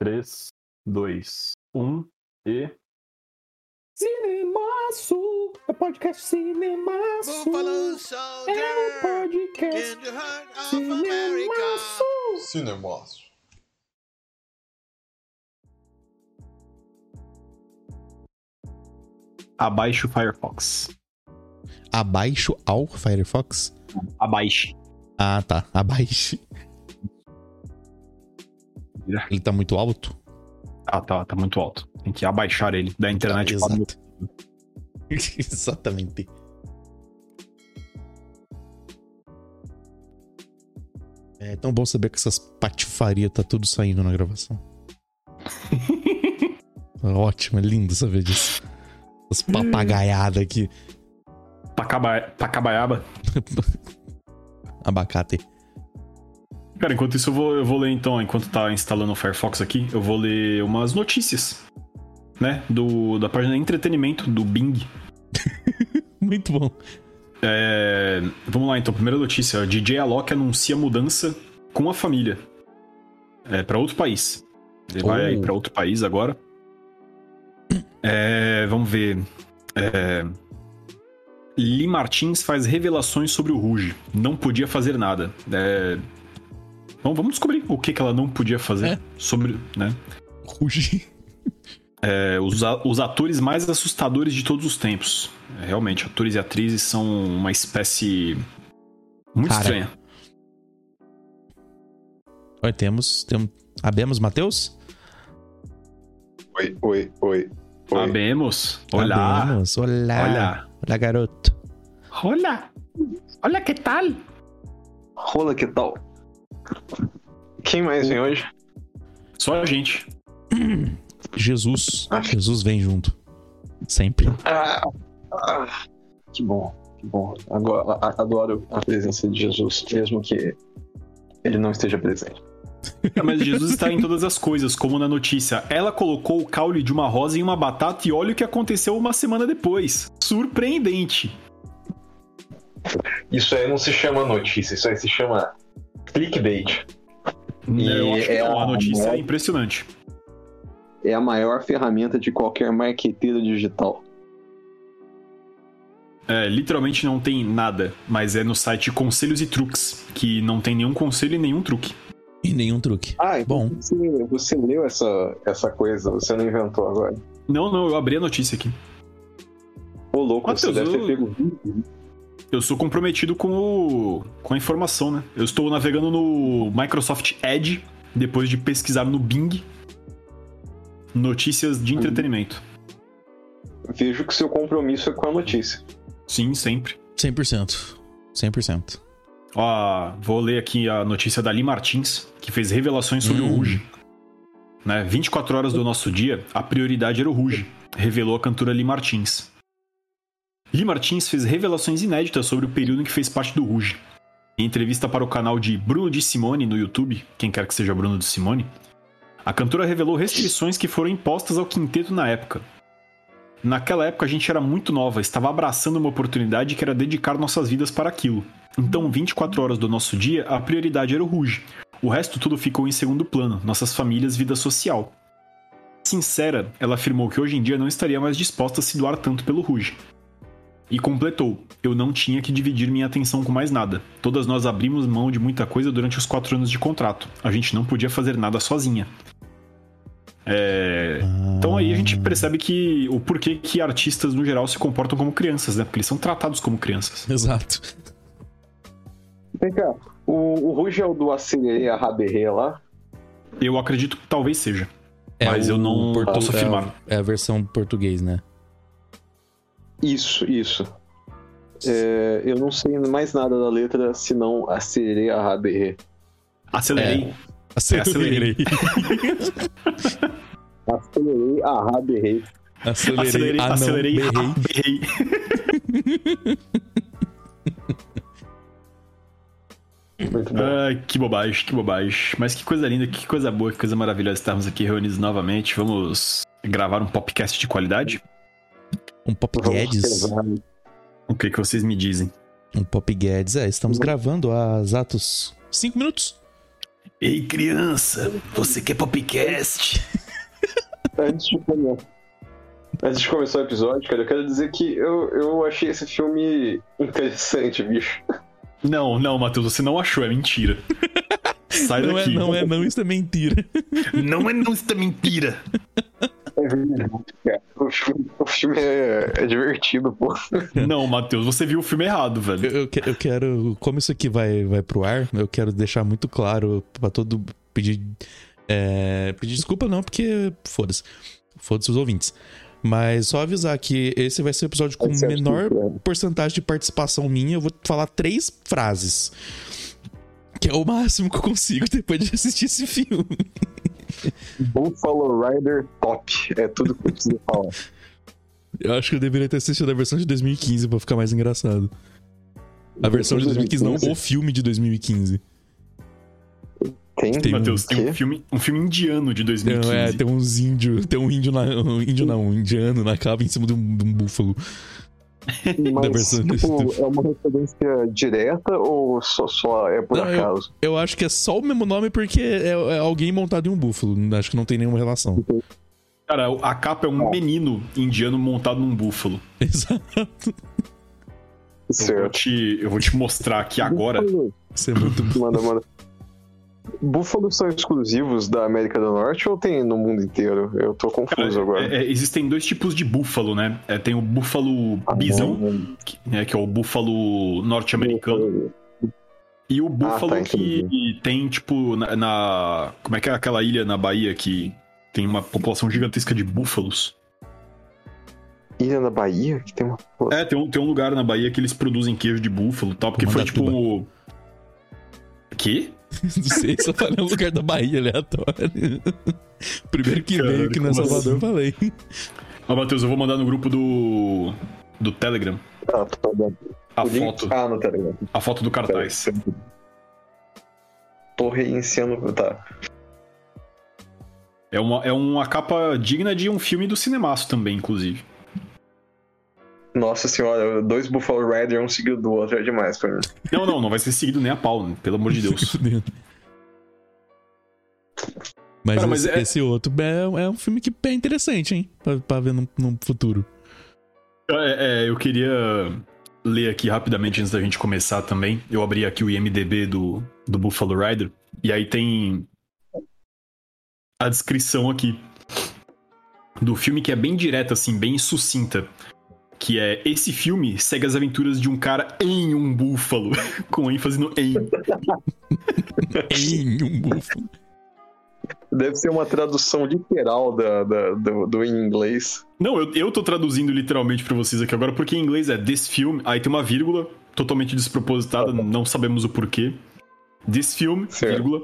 3, 2, 1 e. Cinemaço! É podcast Cinemaço! É Soldier podcast. Cinemaço! Cinemaço. Abaixe o Firefox. Abaixo ao Firefox? Abaixe. Ah, tá. Abaixe. Ele tá muito alto? Ah, tá, tá muito alto. Tem que abaixar ele da internet. Ah, exato. Exatamente. É tão bom saber que essas patifarias tá tudo saindo na gravação. Ótimo, é lindo saber disso. As papagaiadas aqui. Pacaba... Pacabaiaba. Abacate. Cara, enquanto isso eu vou, eu vou ler então, enquanto tá instalando o Firefox aqui, eu vou ler umas notícias, né? Do, da página entretenimento do Bing. Muito bom. É, vamos lá então, primeira notícia. DJ Alok anuncia mudança com a família. É, para outro país. Ele vai Oh. aí pra outro país agora. É, vamos ver. É, Lee Martins faz revelações sobre o Ruge. Não podia fazer nada. É, Bom, vamos descobrir o que, que ela não podia fazer É. sobre, né? Ruge. É, os, os atores mais assustadores de todos os tempos. É, realmente, atores e atrizes são uma espécie muito Cara. estranha. Oi, temos. temos... Abemos, Matheus? Oi, oi, oi. Oi. Abemos. Olá. Abemos. Olá. Olá. Olá, garoto. Olá. Olha que tal? Rola, que tal? Quem mais vem hoje? Só a gente. Jesus. Ah. Jesus vem junto. Sempre. Ah, ah, que bom, que bom. Agora, a- adoro a presença de Jesus, mesmo que ele não esteja presente. É, Mas Jesus está em todas as coisas, como na notícia. Ela colocou o caule de uma rosa em uma batata e olha o que aconteceu uma semana depois. Surpreendente. Isso aí não se chama notícia, isso aí se chama clickbait. Eu acho que é não, a uma- notícia é impressionante. É a maior ferramenta de qualquer marqueteiro digital. É, literalmente não tem nada, mas é no site Conselhos e Truques, que não tem nenhum conselho e nenhum truque. E nenhum truque. Ah, Bom. Você, você leu essa, essa coisa, você não inventou agora. Não, não, eu abri a notícia aqui. Ô, louco, você Matheus, deve ter eu- pego. Eu sou comprometido com, o, com a informação, né? Eu estou navegando no Microsoft Edge, depois de pesquisar no Bing notícias de entretenimento. Vejo que seu compromisso é com a notícia. Sim, sempre. 100%. 100%. Ó, vou ler aqui a notícia da Lee Martins, que fez revelações sobre Hum. o Ruge. Né? 24 horas do nosso dia, a prioridade era o Ruge, revelou a cantora Lee Martins. Lee Martins fez revelações inéditas sobre o período em que fez parte do Ruge. Em entrevista para o canal de Bruno de Simone no YouTube, quem quer que seja Bruno de Simone, a cantora revelou restrições que foram impostas ao quinteto na época. Naquela época a gente era muito nova, estava abraçando uma oportunidade que era dedicar nossas vidas para aquilo. Então, 24 horas do nosso dia, a prioridade era o Ruge. O resto tudo ficou em segundo plano, nossas famílias, vida social. Sincera, ela afirmou que hoje em dia não estaria mais disposta a se doar tanto pelo Ruge. E completou: Eu não tinha que dividir minha atenção com mais nada. Todas nós abrimos mão de muita coisa durante os quatro anos de contrato. A gente não podia fazer nada sozinha. É. Então aí a gente percebe que o porquê que artistas no geral se comportam como crianças, né? Porque eles são tratados como crianças. Exato. Vem cá, o, o Ruge é o do Acerei a Raberê lá? Eu acredito que talvez seja. Mas eu não portu- posso é a- afirmar. É a versão português, né? Isso, isso. É, eu não sei mais nada da letra senão Acerei a Raberê. Acelerei. Acelerei. Acerei a Raberê. Acelerei. Acelerei, Ah, acelerei, berrei. berrei. Muito bom. Ai, que bobagem, que bobagem. Mas que coisa linda, que coisa boa, que coisa maravilhosa estarmos aqui reunidos novamente. Vamos gravar um podcast de qualidade? Um Pop Vamos Guedes. pesar. O que, que vocês me dizem? Um Pop Guedes. É, estamos gravando há exatos 5 minutos. Ei, criança, você quer podcast? Antes de começar. Antes de começar o episódio, cara, eu quero dizer que eu, eu achei esse filme interessante, bicho. Não, não, Matheus, você não achou, é mentira. Sai Não é, daqui. não é, não, isso é mentira. Não é não, isso é mentira. É verdade, cara. O filme, o filme é, é divertido, pô. Não, Matheus, você viu o filme errado, velho. Eu, eu que- eu quero, como isso aqui vai, vai pro ar, eu quero deixar muito claro pra todo pedir, é, pedir desculpa não, porque foda-se, foda-se os ouvintes. Mas só avisar que esse vai ser o episódio com menor porcentagem de participação minha. Eu vou falar três frases. Que é o máximo que eu consigo depois de assistir esse filme. Buffalo Rider top. É tudo que eu preciso falar. Eu acho que eu deveria ter assistido a versão de 2015 pra ficar mais engraçado. A versão de 2015, não, o filme de 2015. Tem, Tem Matheus, um tem um filme, um filme indiano de Não, 2015. é, tem uns índios, tem um índio na, um índio não, um indiano na cava em cima de um, de um búfalo. da versão Mas, tipo, é uma referência direta ou só, só é por Não, eu- acaso? Eu acho que é só o mesmo nome porque é, é alguém montado em um búfalo. Acho que não tem nenhuma relação. Cara, a capa é um menino indiano montado num búfalo. Exato. Eu vou, Certo. te, eu vou te mostrar aqui agora. Isso é muito bom. Manda, manda. Búfalos são exclusivos da América do Norte ou tem no mundo inteiro? Eu tô confuso agora. É, é, existem dois tipos de búfalo, né? É, tem o búfalo Ah, bisão, que, né, que é o búfalo norte-americano, e o búfalo tá, que tem, tipo, na, na- Como é que é aquela ilha na Bahia que tem uma população gigantesca de búfalos? Ilha na Bahia? Que tem uma. É, tem um, tem um lugar na Bahia que eles produzem queijo de búfalo e tal, porque foi tipo. Mandatuba. Não sei, só falei o lugar da Bahia aleatório. Primeiro que veio aqui na como Salvador, eu falei. Ó, Matheus, eu vou mandar no grupo do. do Telegram Ah, tá bom. a O link- foto. Ah, no Telegram. A foto do cartaz. Torre em cena. Tá. É uma, é uma capa digna de um filme do cinemaço também, inclusive. Nossa senhora, dois Buffalo Rider, um seguido do outro é demais pra mim. Não, não, não vai ser seguido nem a pau, né? pelo amor de Deus. Mas, Cara, mas esse, é- esse outro é, é um filme que é interessante, hein? Pra, pra ver no, no futuro. É, é, eu queria ler aqui rapidamente antes da gente começar também. Eu abri aqui o IMDB do, do Buffalo Rider. E aí tem a descrição aqui do filme que é bem direta, assim, bem sucinta. Que é esse filme segue as aventuras de um cara em um búfalo, com ênfase no em. Em um búfalo. Deve ser uma tradução literal da, da- do, do em inglês. Não, eu, eu tô traduzindo literalmente pra vocês aqui agora, porque em inglês é this film, aí tem uma vírgula totalmente despropositada, não sabemos o porquê. This film, Certo. vírgula,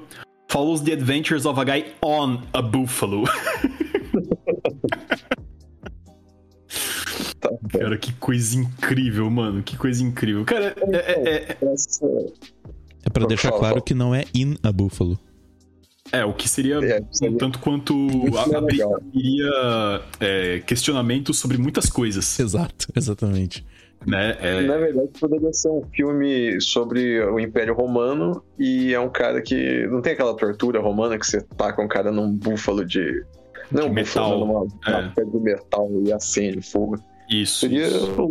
follows the adventures of a guy on a buffalo. Tá. Cara, que coisa incrível, mano, que coisa incrível. Cara, é, é- é- É pra deixar claro que não é in a búfalo. é, o que seria é, um tanto quanto é abriria é, questionamentos sobre muitas coisas, Exato, exatamente. né? É, Na verdade, poderia ser um filme sobre o Império Romano e é um cara que. Não tem aquela tortura romana que você taca um cara num búfalo de. Não De um búfalo, metal. mas numa, É. pedra de metal e acende fogo. Isso. Seria isso. uma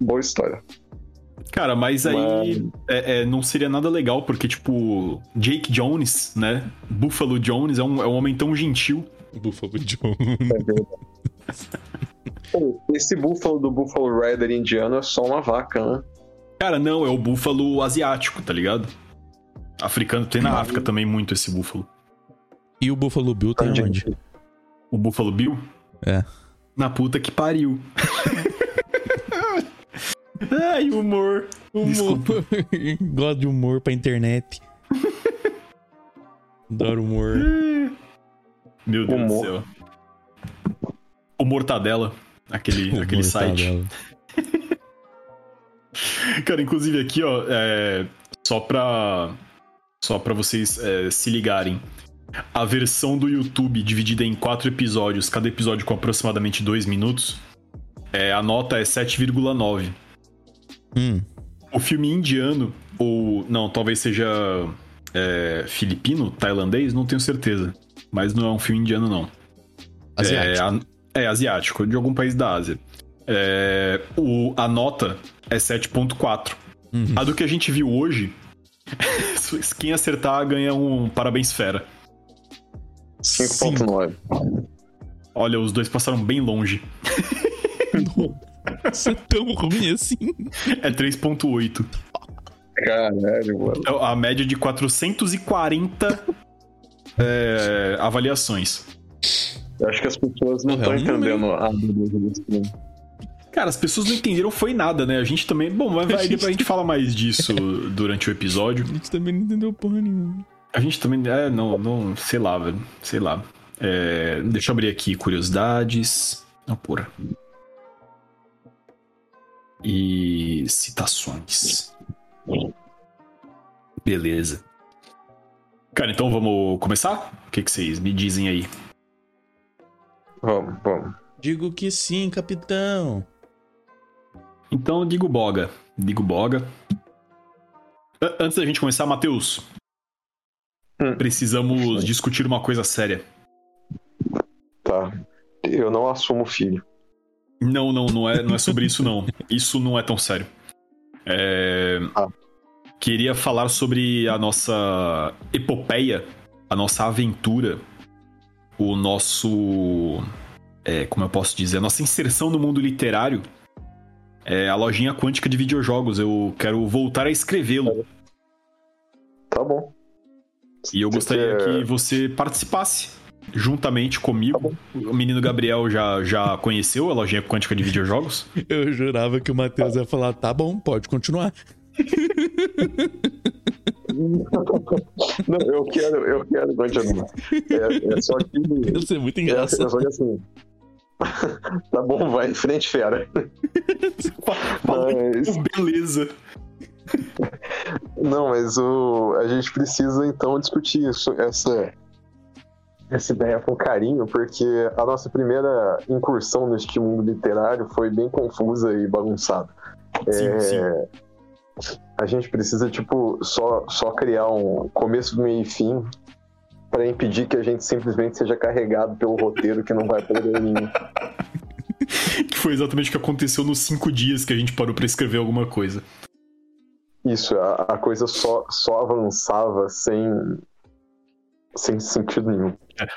boa história. Cara, mas aí é- é, não seria nada legal, porque, tipo, Jake Jones, né? Buffalo Jones é um, é um homem tão gentil. Búfalo John. Pô, Esse búfalo do Buffalo Rider indiano é só uma vaca, né? Cara, não, é o búfalo asiático, tá ligado? Africano, tem na África também muito esse búfalo. E o Buffalo Bill tem onde? O Buffalo Bill? É. Na puta que pariu. Ai, humor. Humor. Gosto de humor pra internet. Adoro humor. Meu Deus Humor. do céu. O Mortadela, aquele, aquele Humor, tá, site. Cara, inclusive aqui, ó, é, só pra. Só pra vocês é, se ligarem. A versão do YouTube dividida em quatro episódios, cada episódio com aproximadamente dois minutos, é, a nota é 7,9. Hum, O filme indiano, ou. Não, talvez seja é, filipino, tailandês, não tenho certeza. Mas não é um filme indiano, não. Asiático. É, é asiático, de algum país da Ásia. É, o, a nota é 7.4. Uhum. A do que a gente viu hoje, quem acertar ganha um parabéns fera. 5.9. Olha, os dois passaram bem longe. Isso é tão ruim assim. É 3.8. Caralho, mano. É A média de 440 é, avaliações. Eu acho que as pessoas não estão entendendo a. Cara, as pessoas não entenderam foi nada, né? A gente também. Bom, mas vai, depois a gente fala mais disso durante o episódio. A gente também não entendeu porra nenhuma. A gente também. É, não, não. Sei lá, velho. Sei lá. É, deixa eu abrir aqui curiosidades. Não, porra. E citações. Beleza. Cara, então vamos começar? O que, que vocês me dizem aí? Vamos, vamos. Digo que sim, capitão. Então, digo boga. Digo boga. Antes da gente começar, Matheus. Hum. Precisamos discutir uma coisa séria. Tá. Eu não assumo filho. Não, não, não é, não é sobre isso, não. Isso não é tão sério. É, Ah. Queria falar sobre a nossa epopeia, a nossa aventura, o nosso. é, como eu posso dizer? A nossa inserção no mundo literário. É a lojinha quântica de videojogos. Eu quero voltar a escrevê-lo. Tá bom. E eu gostaria que você participasse juntamente Tá comigo. o menino Gabriel já, já conheceu a lojinha quântica de videojogos? Eu jurava que o Matheus ia falar, tá bom, pode continuar. Não, eu quero, eu quero continuar. É, é só que. Ia ser muito É, é engraçado. só que assim. tá bom, vai em frente, fera. Mas. Beleza. Não, mas o, a gente precisa então discutir isso, essa, essa ideia com carinho, porque a nossa primeira incursão neste mundo literário foi bem confusa e bagunçada. Sim, É, sim. A gente precisa, tipo, só, só criar um começo, meio e fim para impedir que a gente simplesmente seja carregado pelo roteiro que não vai pra lugar nenhum. Que foi exatamente o que aconteceu nos cinco dias que a gente parou pra escrever alguma coisa. Isso, a, a coisa só, só avançava sem, sem sentido nenhum.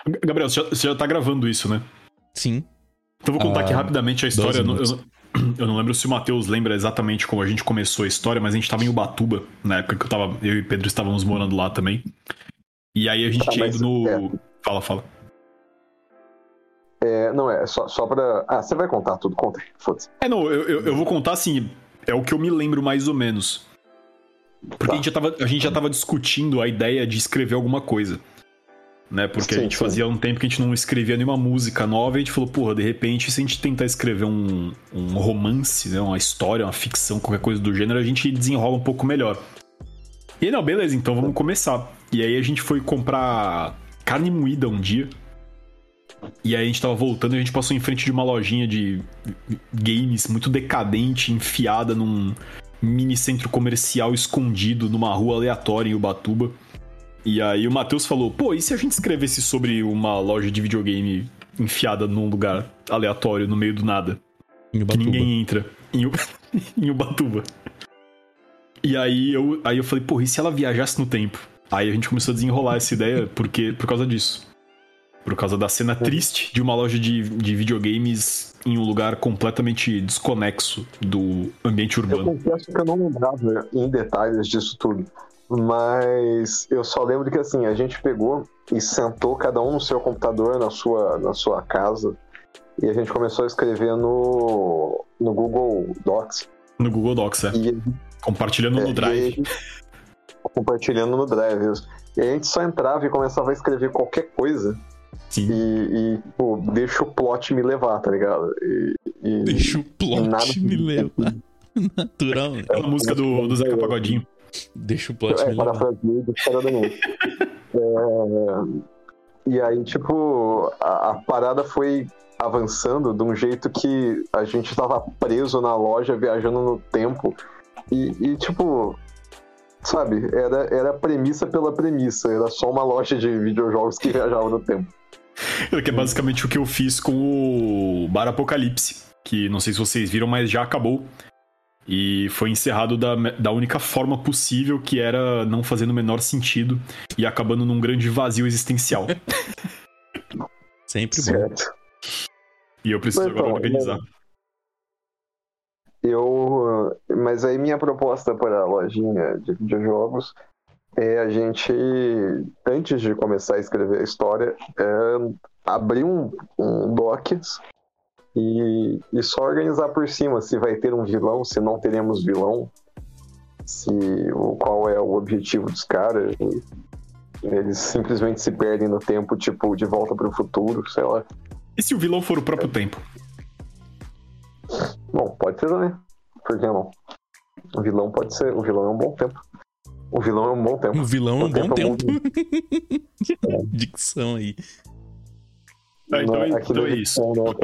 G- Gabriel, você já, você já tá gravando isso, né? Sim. Então eu vou contar Ah, aqui rapidamente a história. Eu não, 12 eu, não- eu não lembro se o Matheus lembra exatamente como a gente começou a história, mas a gente tava em Ubatuba, na época que eu tava. Eu e Pedro estávamos morando lá também. E aí a gente Ah, tinha ido no. é. Fala, fala. É, não, é só, só pra. Ah, você vai contar tudo, conta aí, foda-se. É, não, eu, eu, eu vou contar assim, é o que eu me lembro mais ou menos. Porque Tá. a, gente já tava, a gente já tava discutindo a ideia de escrever alguma coisa. Né? Porque a Sim, gente sim. fazia um tempo que a gente não escrevia nenhuma música nova e a gente falou, porra, de repente, se a gente tentar escrever um, um romance, né? uma história, uma ficção, qualquer coisa do gênero, a gente desenrola um pouco melhor. E aí, não, beleza, então vamos começar. E aí a gente foi comprar carne moída um dia. E aí a gente tava voltando e a gente passou em frente de uma lojinha de games muito decadente, enfiada num mini centro comercial escondido numa rua aleatória em Ubatuba. E aí o Matheus falou: pô, e se a gente escrevesse sobre uma loja de videogame enfiada num lugar aleatório, no meio do nada? Que ninguém entra em, U- em Ubatuba. E aí eu, aí eu falei, porra, e se ela viajasse no tempo? Aí a gente começou a desenrolar essa ideia porque, por causa disso. Por causa da cena triste de uma loja de, de videogames em um lugar completamente desconexo do ambiente Eu urbano. confesso que eu não lembrava em detalhes disso tudo. Mas eu só lembro que assim, a gente pegou e sentou cada um no seu computador, na sua, na sua casa. E a gente começou a escrever no, no Google Docs. No Google Docs, é. E, Compartilhando é, no Drive. aí, compartilhando no Drive. E a gente só entrava e começava a escrever qualquer coisa. Sim. E, e pô, deixa o plot me levar, tá ligado? E, e- Deixa o plot Nada me levar. Natural. né? É a música do, do Zeca Pagodinho. Deixa o plot É, me levar. é, e aí, tipo, a, a parada foi avançando de um jeito que a gente tava preso na loja, viajando no tempo. E, e, tipo, Sabe, era, era premissa pela premissa, era só uma loja de videojogos que viajava no tempo. Que é basicamente o que eu fiz com o Bar Apocalipse. Que não sei se vocês viram, mas já acabou. E foi encerrado da, da única forma possível, que era não fazendo o menor sentido e acabando num grande vazio existencial. Sempre bom. Certo. E eu preciso Mas, agora então, organizar. Eu. Mas aí minha proposta para a lojinha de videojogos é a gente, antes de começar a escrever a história, é abrir um, um docs e, e só organizar por cima se vai ter um vilão, se não teremos vilão, se o, qual é o objetivo dos caras. Eles simplesmente se perdem no tempo, tipo, de volta para o futuro, sei lá. E se o vilão for o próprio tempo? Bom, pode ser também. Por que não? O vilão pode ser. O vilão é um bom tempo. O vilão é um bom tempo. Um vilão é um O bom tempo tempo. é Dicção aí. Ah, então, é- então é isso. Cara.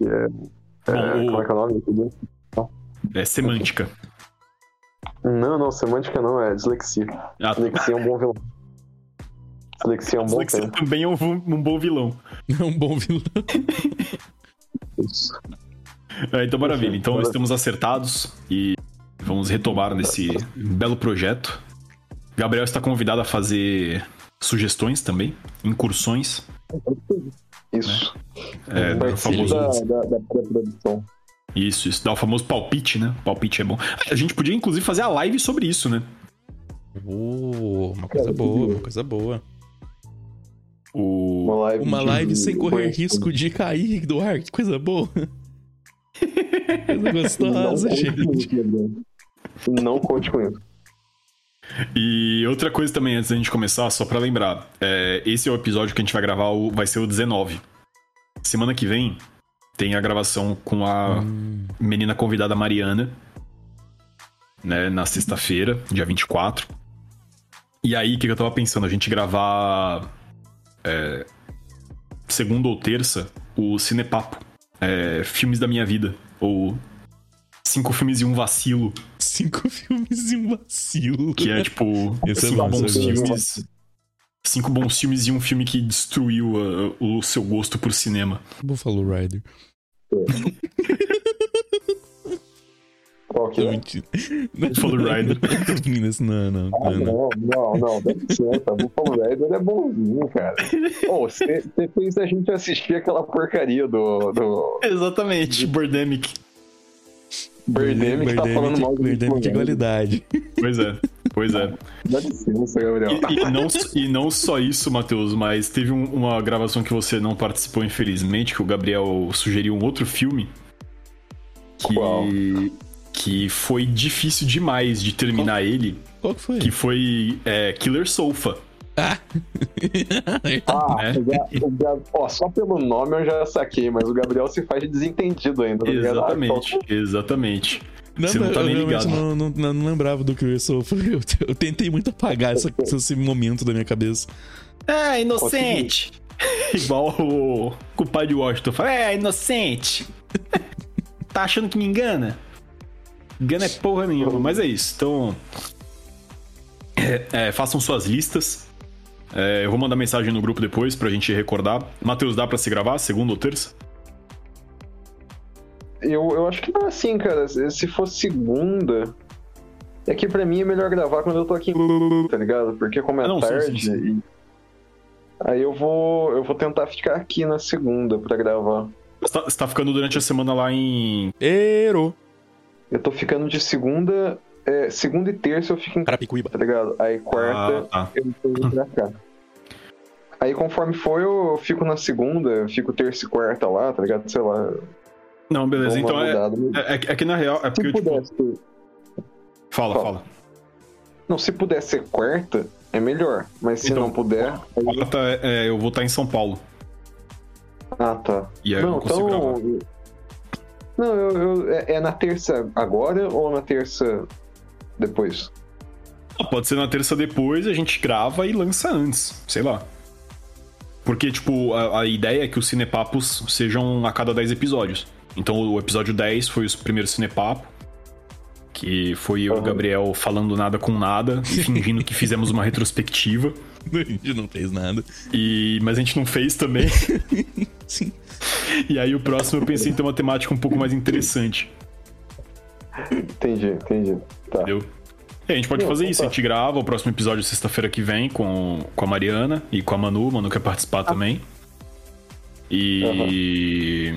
É. é, Bom, o- Como é que é o nome? É semântica. Não, não, semântica não, é dislexia. Ah, Dislexia é um bom vilão. Dislexia é um bom Dislexia tempo. também é um, um bom vilão. É um bom vilão. Isso. É, então, maravilha. Então, estamos acertados e vamos retomar nesse belo projeto. Gabriel está convidado a fazer sugestões também, incursões. Isso. É, dar o famoso, da, da, da pré-produção. isso, isso, dar o famoso palpite, né? Palpite é bom. A gente podia, inclusive, fazer a live sobre isso, né? Oh, uma coisa boa, uma coisa boa. O... Uma live, Uma de- live sem correr de- risco de cair do ar, que coisa boa. Coisa gostosa, Não gente. conte com isso. Não conte com isso. E outra coisa também, antes da gente começar, só pra lembrar, é, esse é o episódio que a gente vai gravar, o- vai ser o 19. Semana que vem tem a gravação com a Hum, menina convidada Mariana, né, na sexta-feira, dia 24. E aí, o que, que eu tava pensando? A gente gravar é, segunda ou terça o Cinepapo, é, filmes da minha vida, ou cinco filmes e um vacilo, cinco filmes e um vacilo. que é tipo Esse é cinco massa, bons eu gosto. filmes. Cinco bons filmes e um filme que destruiu uh, o seu gosto por cinema. Buffalo Rider. Qual que é? mentindo. Buffalo Rider. Não, não, Ah, não, não. não, não, não, dá licença. Buffalo Rider é bonzinho, cara. Ô, você você fez a gente assistir aquela porcaria do, do Exatamente, Birdemic. Birdemic que tá falando mal do Birdemic é Buffalo Rider. qualidade. Pois é, pois é. Dá licença, Gabriel. E, e não, e não só isso, Matheus, mas teve um- uma gravação que você não participou, infelizmente, que o Gabriel sugeriu um outro filme. Que, Qual? que foi difícil demais de terminar ele, Qual que foi? que foi é, Killer Sofa. Ah! Ah, o ó, só pelo nome eu já saquei, mas o Gabriel se faz de desentendido ainda. tá ligado? Ah, Exatamente, só- exatamente. Não, Você não tá eu nem realmente ligado. não, não, não, não lembrava do que eu sou. Eu, eu tentei muito apagar essa- esse momento da minha cabeça. É, inocente! Igual o culpado de Washington fala, é, inocente! tá achando que me engana? Engana é porra nenhuma, mas é isso. Então, é, é, façam suas listas. É, eu vou mandar mensagem no grupo depois pra gente recordar. Matheus, dá pra se gravar, segunda ou terça? Eu, eu acho que não é assim, cara. Se se for segunda. É que pra mim é melhor gravar quando eu tô aqui em tá ligado? Porque como é Ah, não, sim, tarde. sim, e- Aí eu vou. Eu vou tentar ficar aqui na segunda pra gravar. Você tá, você tá ficando durante a semana lá em. Errou! Eu tô ficando de segunda. É, segunda e terça eu fico em Carapicuíba. tá ligado? Aí quarta Ah, tá. eu pra cá. Aí conforme for, eu fico na segunda, eu fico terça e quarta lá, tá ligado? Sei lá. Não, beleza. Então é, mudada. é, é que na real. É porque Se eu, tipo. pudesse. Fala, Fala. fala. Não, se puder ser quarta, é melhor. Mas se Então, não puder. aí- Quarta, é, eu vou estar em São Paulo. Ah, tá. E aí eu não consigo gravar. Não, eu, eu- é, é na terça agora ou na terça depois? Ah, Pode ser na terça depois, a gente grava e lança antes, sei lá. Porque, tipo, a, a ideia é que os cinepapos sejam a cada 10 episódios. Então o episódio 10 foi o primeiro cinepapo, Que foi eu e o. Gabriel falando nada com nada, fingindo que fizemos uma retrospectiva. A gente não fez nada. E... Mas a gente não fez também. Sim. E aí o próximo eu pensei em ter uma temática um pouco mais interessante. Entendi, entendi. Tá. Entendeu? E a gente pode Não, fazer isso, a opa. gente grava o próximo episódio sexta-feira que vem com, com a Mariana e com a Manu. Manu quer participar também. E.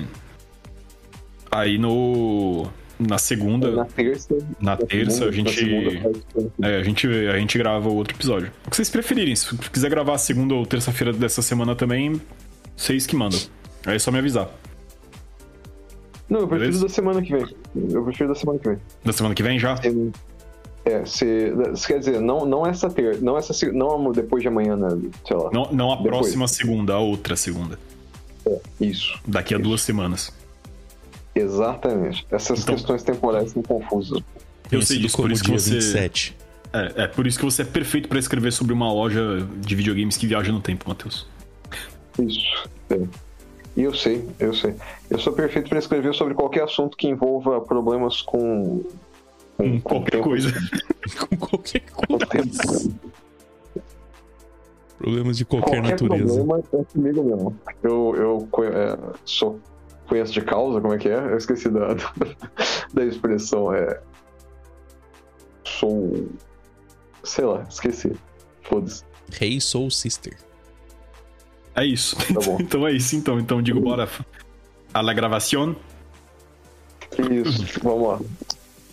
Aí no. Na segunda. Na terça. Na terça, segunda, a gente- na faz- É, a gente, a gente grava outro episódio. O que vocês preferirem. Se quiser gravar segunda ou terça-feira dessa semana também, vocês que mandam. Aí é só me avisar. Não, eu prefiro Beleza? da semana que vem. Eu prefiro da semana que vem. Da semana que vem já? É, se, se quer dizer, não, não essa terça, não essa não depois de amanhã, né? Sei lá. Não, não a Depois. próxima segunda, a outra segunda. Isso. Daqui a duas semanas. Exatamente. Essas Então- questões temporais são confusas. Eu sei disso, por isso que dia você. 27. É, é por isso que você é perfeito pra escrever sobre uma loja de videogames que viaja no tempo, Matheus. Isso. É. Eu sei, eu sei. Eu sou perfeito para escrever sobre qualquer assunto que envolva problemas com. Com qualquer tempo- coisa. Com qualquer com coisa. Problemas de qualquer, Qualquer natureza. problema é comigo mesmo. Eu, eu é, sou conheço de causa, como é que é? Eu esqueci da, da expressão. É. Sou. Sei lá, esqueci. Foda-se. Hey Soul Sister. É isso. Tá bom. então é isso, então. Então digo, bora. A la gravación. Isso, vamos lá.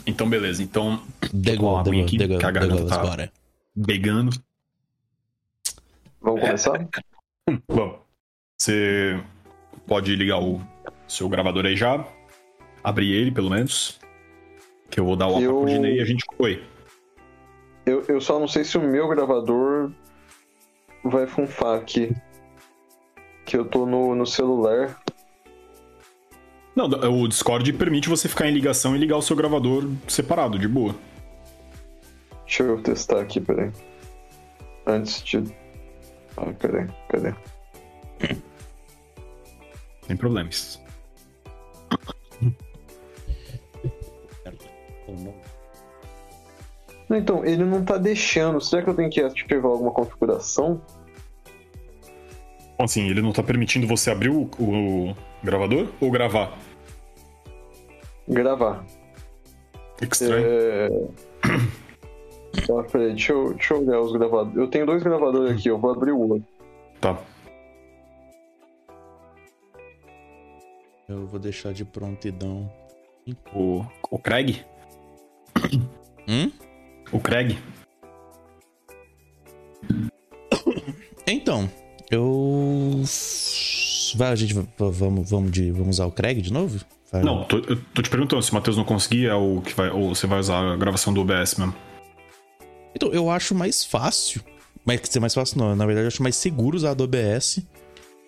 Então, beleza. Então, aguinha degol, aqui, degol, que a garganta tá- bora. pegando. Vamos começar? Bom, você pode ligar o seu gravador aí já. Abrir ele, pelo menos. Que eu vou dar o Eu- pro Dinei e a gente. Oi. Eu, eu só não sei se o meu gravador vai funfar aqui. Que eu tô no, no celular. Não, o Discord permite você ficar em ligação e ligar o seu gravador separado, de boa. Deixa eu testar aqui, peraí. Antes de. Ah, peraí, cadê? Sem problemas. Então, ele não tá deixando. Será que eu tenho que ativar alguma configuração? Bom, assim, ele não tá permitindo você abrir o, o gravador ou gravar? Gravar. Estranho. É. Ah, peraí, deixa eu, deixa eu olhar os gravadores. Eu tenho dois gravadores aqui, eu vou abrir o outro. Tá. Eu vou deixar de prontidão. O, o Craig? Hum? O Craig? Então, eu. Vai, a gente. va- Vamos, vamos, de, vamos usar o Craig de novo? Vai. Não, tô, eu tô te perguntando se o Matheus não conseguir, é o que vai. Ou você vai usar a gravação do OBS mesmo. Então, eu acho mais fácil. Mas quer dizer, mais fácil não. Na verdade, eu acho mais seguro usar do OBS.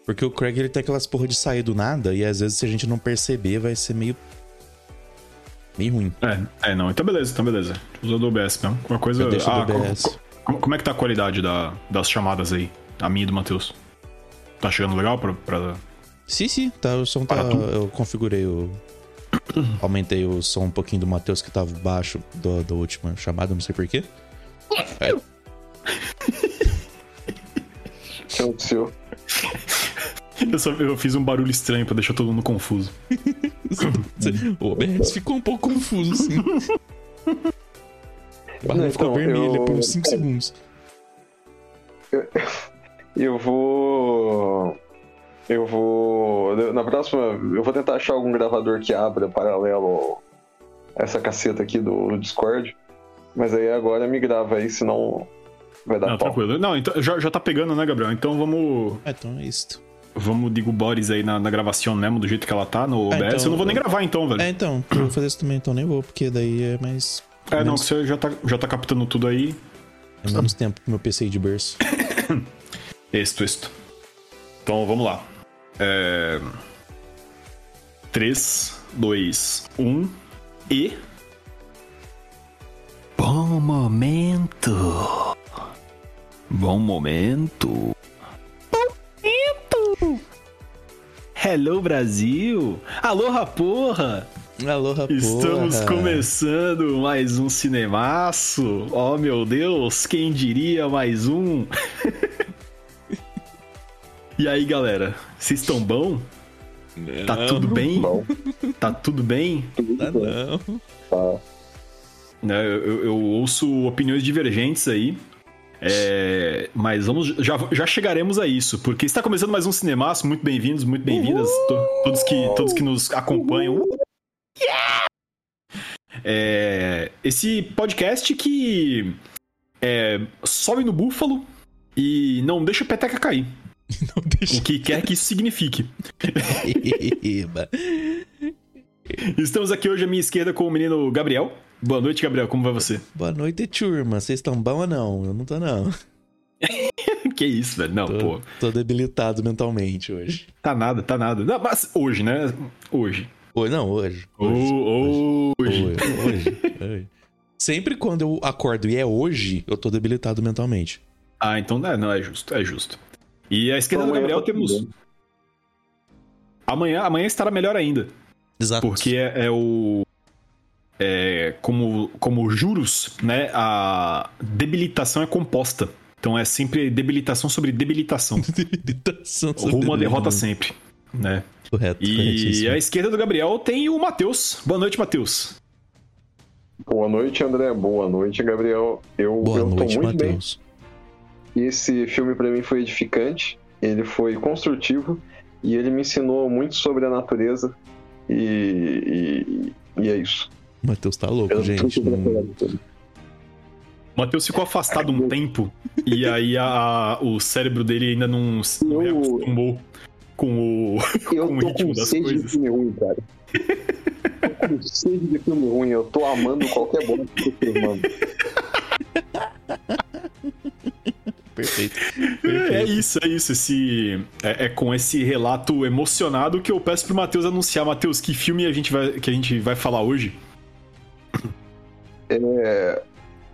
Porque o Craig ele tem aquelas porra de sair do nada. E às vezes, se a gente não perceber, vai ser meio. meio ruim. É, é, não. Então beleza, então beleza. Usa do OBS mesmo. Uma coisa. Eu deixo do ah, co- OBS. co- como, como é que tá a qualidade da- das chamadas aí? A minha e do Matheus. Tá chegando legal pra. pra... Sim, sim, tá, o som tá. Eu configurei o. Aumentei o som um pouquinho do Matheus que tava baixo do, do última chamada, não sei porquê. É, O que aconteceu? Eu, só, eu fiz um barulho estranho pra deixar todo mundo confuso. o OBS ficou um pouco confuso, sim. A barra ficou então, vermelha eu- por uns 5 segundos. Eu vou. Eu vou. Na próxima, eu vou tentar achar algum gravador que abra paralelo a essa caceta aqui do, Discord. Mas aí agora me grava aí, senão vai dar Não, pau. tranquilo. Não, então já, já tá pegando, né, Gabriel? Então vamos. Ah, então é isso. Vamos, digo, Boris aí na, na gravação mesmo, do jeito que ela tá no OBS. então- eu não vou nem gravar então, velho. É, então, eu vou fazer isso também, então nem vou, porque daí é mais. É, não, você já tá, já tá captando tudo aí. é menos tempo pro meu PC de berço. Isto, isto. Então vamos lá. É... 3, 2, 1 e. Bom momento. Bom momento. Momento. Hello Brasil. Aloha porra. Aloha, Estamos porra. começando mais um cinemaço. Oh meu Deus, quem diria mais um? e aí, galera, vocês estão bom? Tá Não, tudo bem? Bom, Tá tudo bem? Tá não. tá. Né, eu, eu- eu ouço opiniões divergentes aí. É, mas vamos, já, já chegaremos a isso, porque está começando mais um Cinemaço. Muito bem-vindos, muito bem-vindas, to- todos, que, todos que nos acompanham. É, esse podcast que é, sobe no búfalo e não deixa a peteca cair. O que quer que isso signifique. Estamos aqui hoje à minha esquerda com o menino Gabriel. Boa noite, Gabriel. Como vai você? Boa noite, turma. Vocês estão bom ou não? Eu não tô, não. que isso, velho? Não, Tô, pô. tô debilitado mentalmente hoje. Tá nada, tá nada. Não, mas hoje, né? Hoje. Hoje, não, hoje. Hoje. Hoje. Hoje. hoje. Sempre quando eu acordo e é hoje, eu tô debilitado mentalmente. Ah, então não, não, é justo, é justo. E à esquerda do Amanhã Gabriel temos. Amanhã, amanhã estará melhor ainda. Exato. Porque é, é o. É, como, como juros, né? A debilitação é composta. Então é sempre debilitação sobre debilitação. Debilitação. sobre Rumo à derrota sempre. Né? Correto, E à esquerda do Gabriel tem o Matheus. Boa noite, Matheus. Boa noite, André. Boa noite, Gabriel. Eu, Boa eu noite, tô muito Matheus. bem. Esse filme pra mim foi edificante, ele foi construtivo e ele me ensinou muito sobre a natureza. E, e, e é isso. Matheus tá louco, Eu gente. Matheus ficou afastado um tempo e aí a- o cérebro dele ainda não se não Eu- reacostumou com o. Eu Com o tô ritmo com das sede coisas. de filme ruim, cara. tô com sede de filme ruim. Eu tô amando qualquer bosta que eu tô filmando. Perfeito. É isso, é isso. Esse, é, é com esse relato emocionado que eu peço pro Matheus anunciar. Matheus, que filme a gente vai, que a gente vai falar hoje?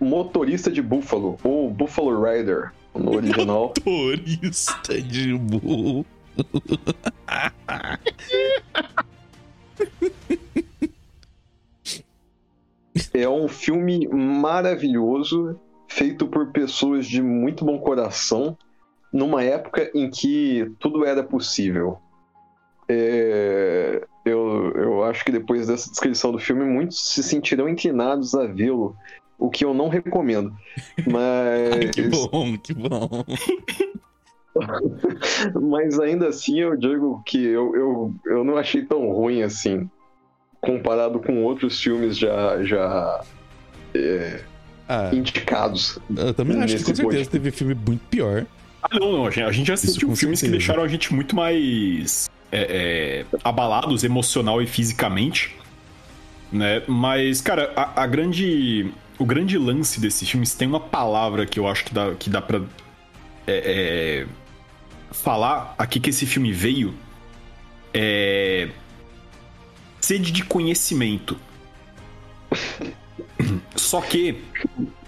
Motorista de Buffalo, ou Buffalo Rider, no original. Turista de burro. É um filme maravilhoso, feito por pessoas de muito bom coração, numa época em que tudo era possível. É, eu, eu acho que depois dessa descrição do filme, muitos se sentirão inclinados a vê-lo, o que eu não recomendo. Mas, Que bom, que bom. mas ainda assim, eu digo que eu, eu, eu não achei tão ruim assim, comparado com outros filmes já, já Ah, indicados. eu também acho que com certeza podcast. teve filme muito pior. Ah, não, não. A gente, a gente já assistiu filmes que certeza. deixaram a gente muito mais é, é, abalados emocional e fisicamente. Né? Mas, cara, a, a grande. O grande lance desse filme, se tem uma palavra que eu acho que dá, que dá pra é, é, falar aqui que esse filme veio é. Sede de conhecimento. Só que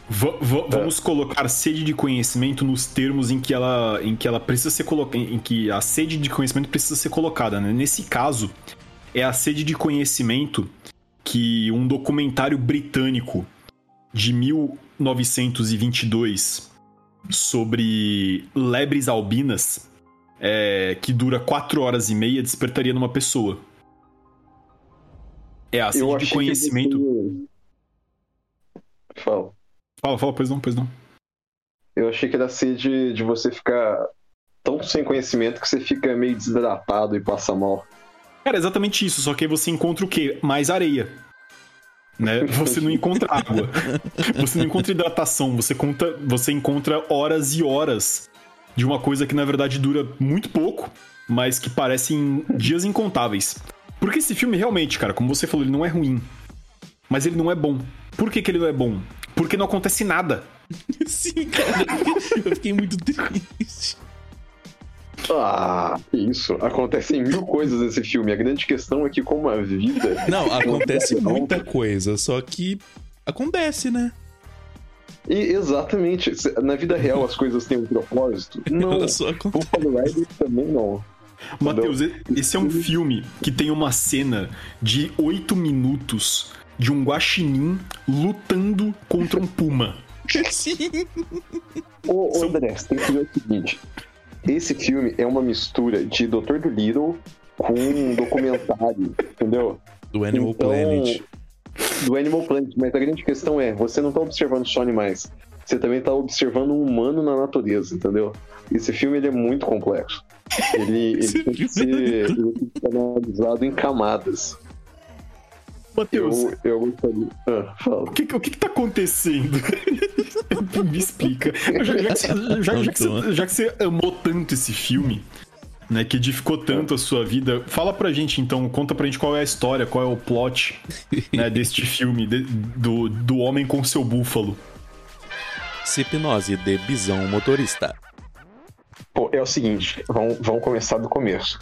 va- va- vamos colocar sede de conhecimento nos termos em que ela, em que ela precisa ser colocada, em que a sede de conhecimento precisa ser colocada. né? Nesse caso, é a sede de conhecimento que um documentário britânico de 1922 sobre lebres albinas, é, que dura 4 horas e meia, despertaria numa pessoa. É a sede Eu de conhecimento. você... Fala. Fala, fala, pois não, pois não. Eu achei que era sede de você ficar tão sem conhecimento que você fica meio desidratado e passa mal. Cara, é exatamente isso, só que aí você encontra o quê? Mais areia. Né? Você não encontra água. Você não encontra hidratação, você, conta, você encontra horas e horas de uma coisa que na verdade dura muito pouco, mas que parecem dias incontáveis. Porque esse filme realmente, cara, como você falou, ele não é ruim. Mas ele não é bom. Por que, que ele não é bom? Porque não acontece nada. Sim, cara. Eu fiquei muito triste. Ah, que isso. Acontecem mil coisas nesse filme. A grande questão é que, como a vida. Não, acontece muita coisa, só que acontece, né? E, exatamente. Na vida real as coisas têm um propósito? Não. Ela só acontece. Rider também não. Matheus, esse é um filme que tem uma cena de 8 minutos de um guaxinim lutando contra um puma. Sim. Ô, ô André, você tem que ver o seguinte. Esse filme é uma mistura de Dr. Dolittle com um documentário, entendeu? Do Animal Então, Planet. Do Animal Planet. Mas a grande questão é, você não tá observando só animais. Você também tá observando um humano na natureza, entendeu? Esse filme ele é muito complexo. Ele, ele Esse tem que ser ele tem que ser analisado em camadas. Matheus, Eu, eu gostaria. Ah, fala. o que, o que que tá acontecendo? Me explica. Já, já que, você- já- já que você, já que você amou tanto esse filme, né, que edificou tanto a sua vida, fala pra gente então, conta pra gente qual é a história, qual é o plot né, deste filme, de- do, do homem com seu búfalo. Hipnose de bisão motorista. Pô, é o seguinte, vamos, vamos começar do começo.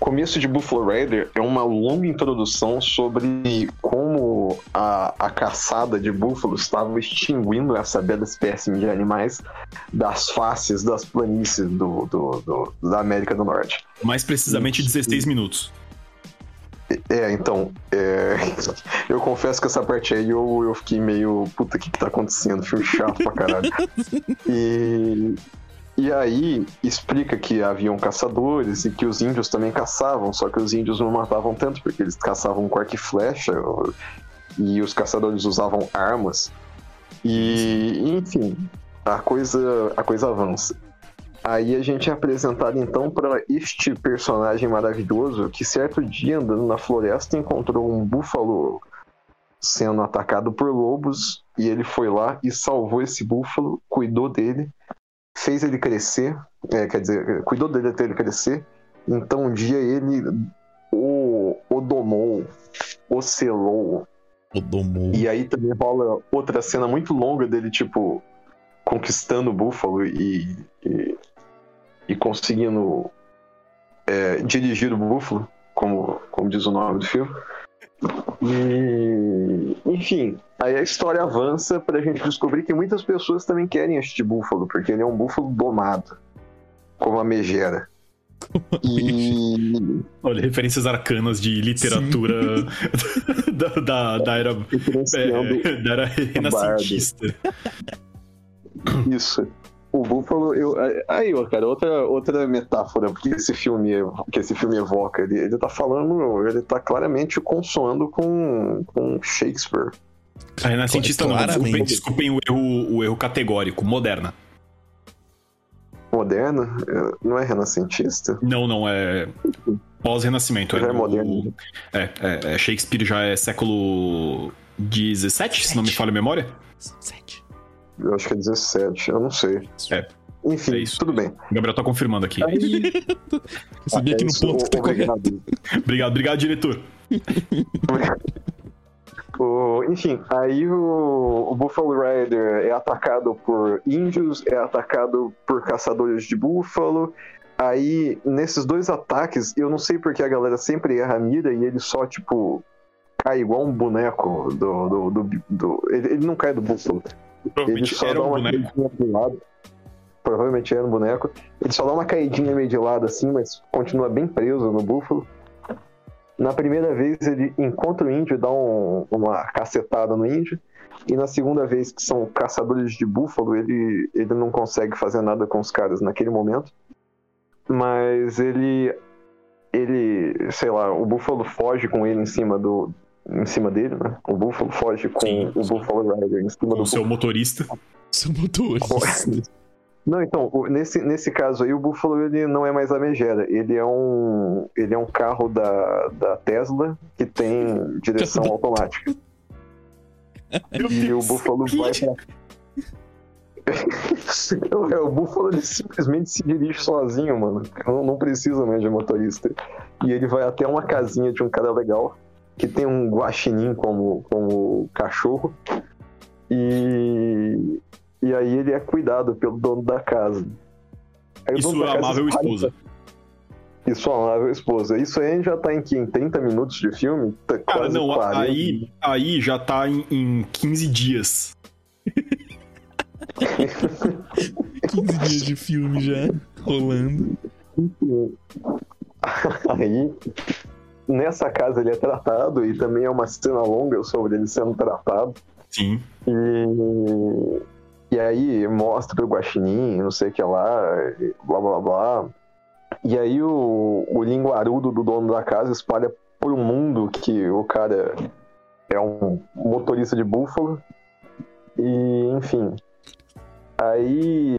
O começo de Buffalo Rider é uma longa introdução sobre como a, a caçada de búfalos estava extinguindo essa bela espécie de animais das faces das planícies do, do- do- da América do Norte. Mais precisamente 16 minutos. É, então, é, eu confesso que essa parte aí eu, eu fiquei meio. Puta, o que, que tá acontecendo? Filme chato pra caralho. E, e aí explica que haviam caçadores e que os índios também caçavam, só que os índios não matavam tanto, porque eles caçavam com arco e flecha e os caçadores usavam armas. E, enfim, a coisa, a coisa avança. Aí a gente é apresentado então para este personagem maravilhoso que certo dia andando na floresta encontrou um búfalo sendo atacado por lobos e ele foi lá e salvou esse búfalo, cuidou dele, fez ele crescer, é, quer dizer, cuidou dele até ele crescer. Então um dia ele o, o domou, o selou, O Domou. e aí também rola outra cena muito longa dele, tipo, conquistando o búfalo e, e, e conseguindo é, dirigir o búfalo, como, como diz o nome do filme. E, enfim, aí a história avança pra gente descobrir que muitas pessoas também querem este búfalo, porque ele é um búfalo domado, como a megera. E Olha, referências arcanas de literatura da, da, da era, é, da era renascentista. Isso. O búfalo, eu, aí, ó, cara, outra, outra metáfora que esse filme, que esse filme evoca, ele, ele tá falando, ele tá claramente consoando com, com Shakespeare. A renascentista não, desculpem, desculpem o, erro, o erro categórico, moderna. Moderno, eh, não é renascentista? Não, não, é pós-renascimento. Já é o- moderno. É, é, é, Shakespeare já é século XVII, se não me falha a memória. Sete. Eu acho que é 17, eu não sei. É. Enfim, É isso. tudo bem. O Gabriel tá confirmando aqui. Aí, Eu sabia que é no isso, ponto que tá correto. obrigado. Obrigado, obrigado, diretor. O- enfim, aí o, o Buffalo Rider é atacado por índios, é atacado por caçadores de búfalo. Aí, nesses dois ataques, eu não sei porque a galera sempre erra a mira e ele só, tipo, cai igual um boneco do. do, do- do- ele, ele não cai do búfalo. Ele Provavelmente só era dá um uma boneco. caidinha do lado. Provavelmente era um boneco. Ele só dá uma caidinha meio de lado assim, mas continua bem preso no búfalo. Na primeira vez ele encontra o índio e dá um- uma cacetada no índio. E na segunda vez, que são caçadores de búfalo, ele, ele não consegue fazer nada com os caras naquele momento. Mas ele. Ele. Sei lá, o búfalo foge com ele em cima do. Em cima dele, né? O búfalo foge com Sim. o Buffalo Rider em cima Com do o seu motorista. Seu motorista. Não, então, nesse, nesse caso aí, o Buffalo ele não é mais a megera. Ele é um, ele é um carro da, da Tesla que tem direção automática. E o. Buffalo vai pra... É, o Buffalo ele simplesmente se dirige sozinho, mano. Não, não precisa mais de motorista. E ele vai até uma casinha de um cara legal, que tem um guaxinim como, como cachorro. E, e aí ele é cuidado pelo dono da casa. Aí E sua casa amável espalha- esposa. E sua amável esposa. Isso aí já tá em, que, em 30 minutos de filme? Tá Cara, quase não, 40. aí, aí já tá em, em 15 dias. 15 dias de filme já rolando. Aí, nessa casa ele é tratado, e também é uma cena longa sobre ele sendo tratado. Sim. E, e aí mostra o guaxinim, não sei o que lá, blá blá blá. E aí o, o linguarudo do dono da casa espalha por um mundo que o cara é um motorista de búfalo. E, enfim. Aí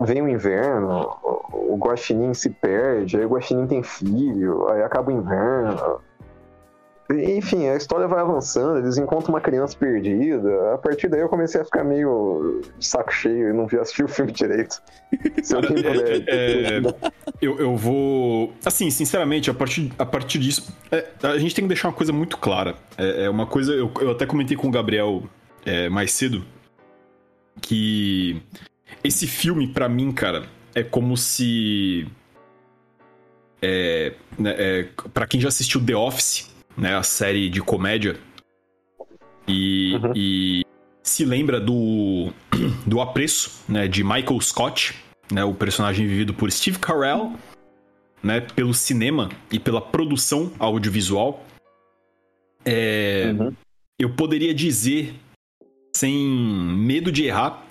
vem o inverno, o guaxinim se perde, aí o guaxinim tem filho, aí acaba o inverno. Enfim, a história vai avançando, eles encontram uma criança perdida. A partir daí eu comecei a ficar meio saco cheio e não vi assistir o filme direito. Se alguém puder. É, é, eu, eu vou. Assim, sinceramente, a partir, a partir disso, é, a gente tem que deixar uma coisa muito clara. É, é uma coisa. Eu, eu até comentei com o Gabriel é, mais cedo que esse filme, pra mim, cara, é como se. É, né, é, para quem já assistiu The Office, né, a série de comédia, e, Uhum. e se lembra do, do apreço né, de Michael Scott, né, o personagem vivido por Steve Carell, né, pelo cinema e pela produção audiovisual. É, Uhum. Eu poderia dizer, sem medo de errar,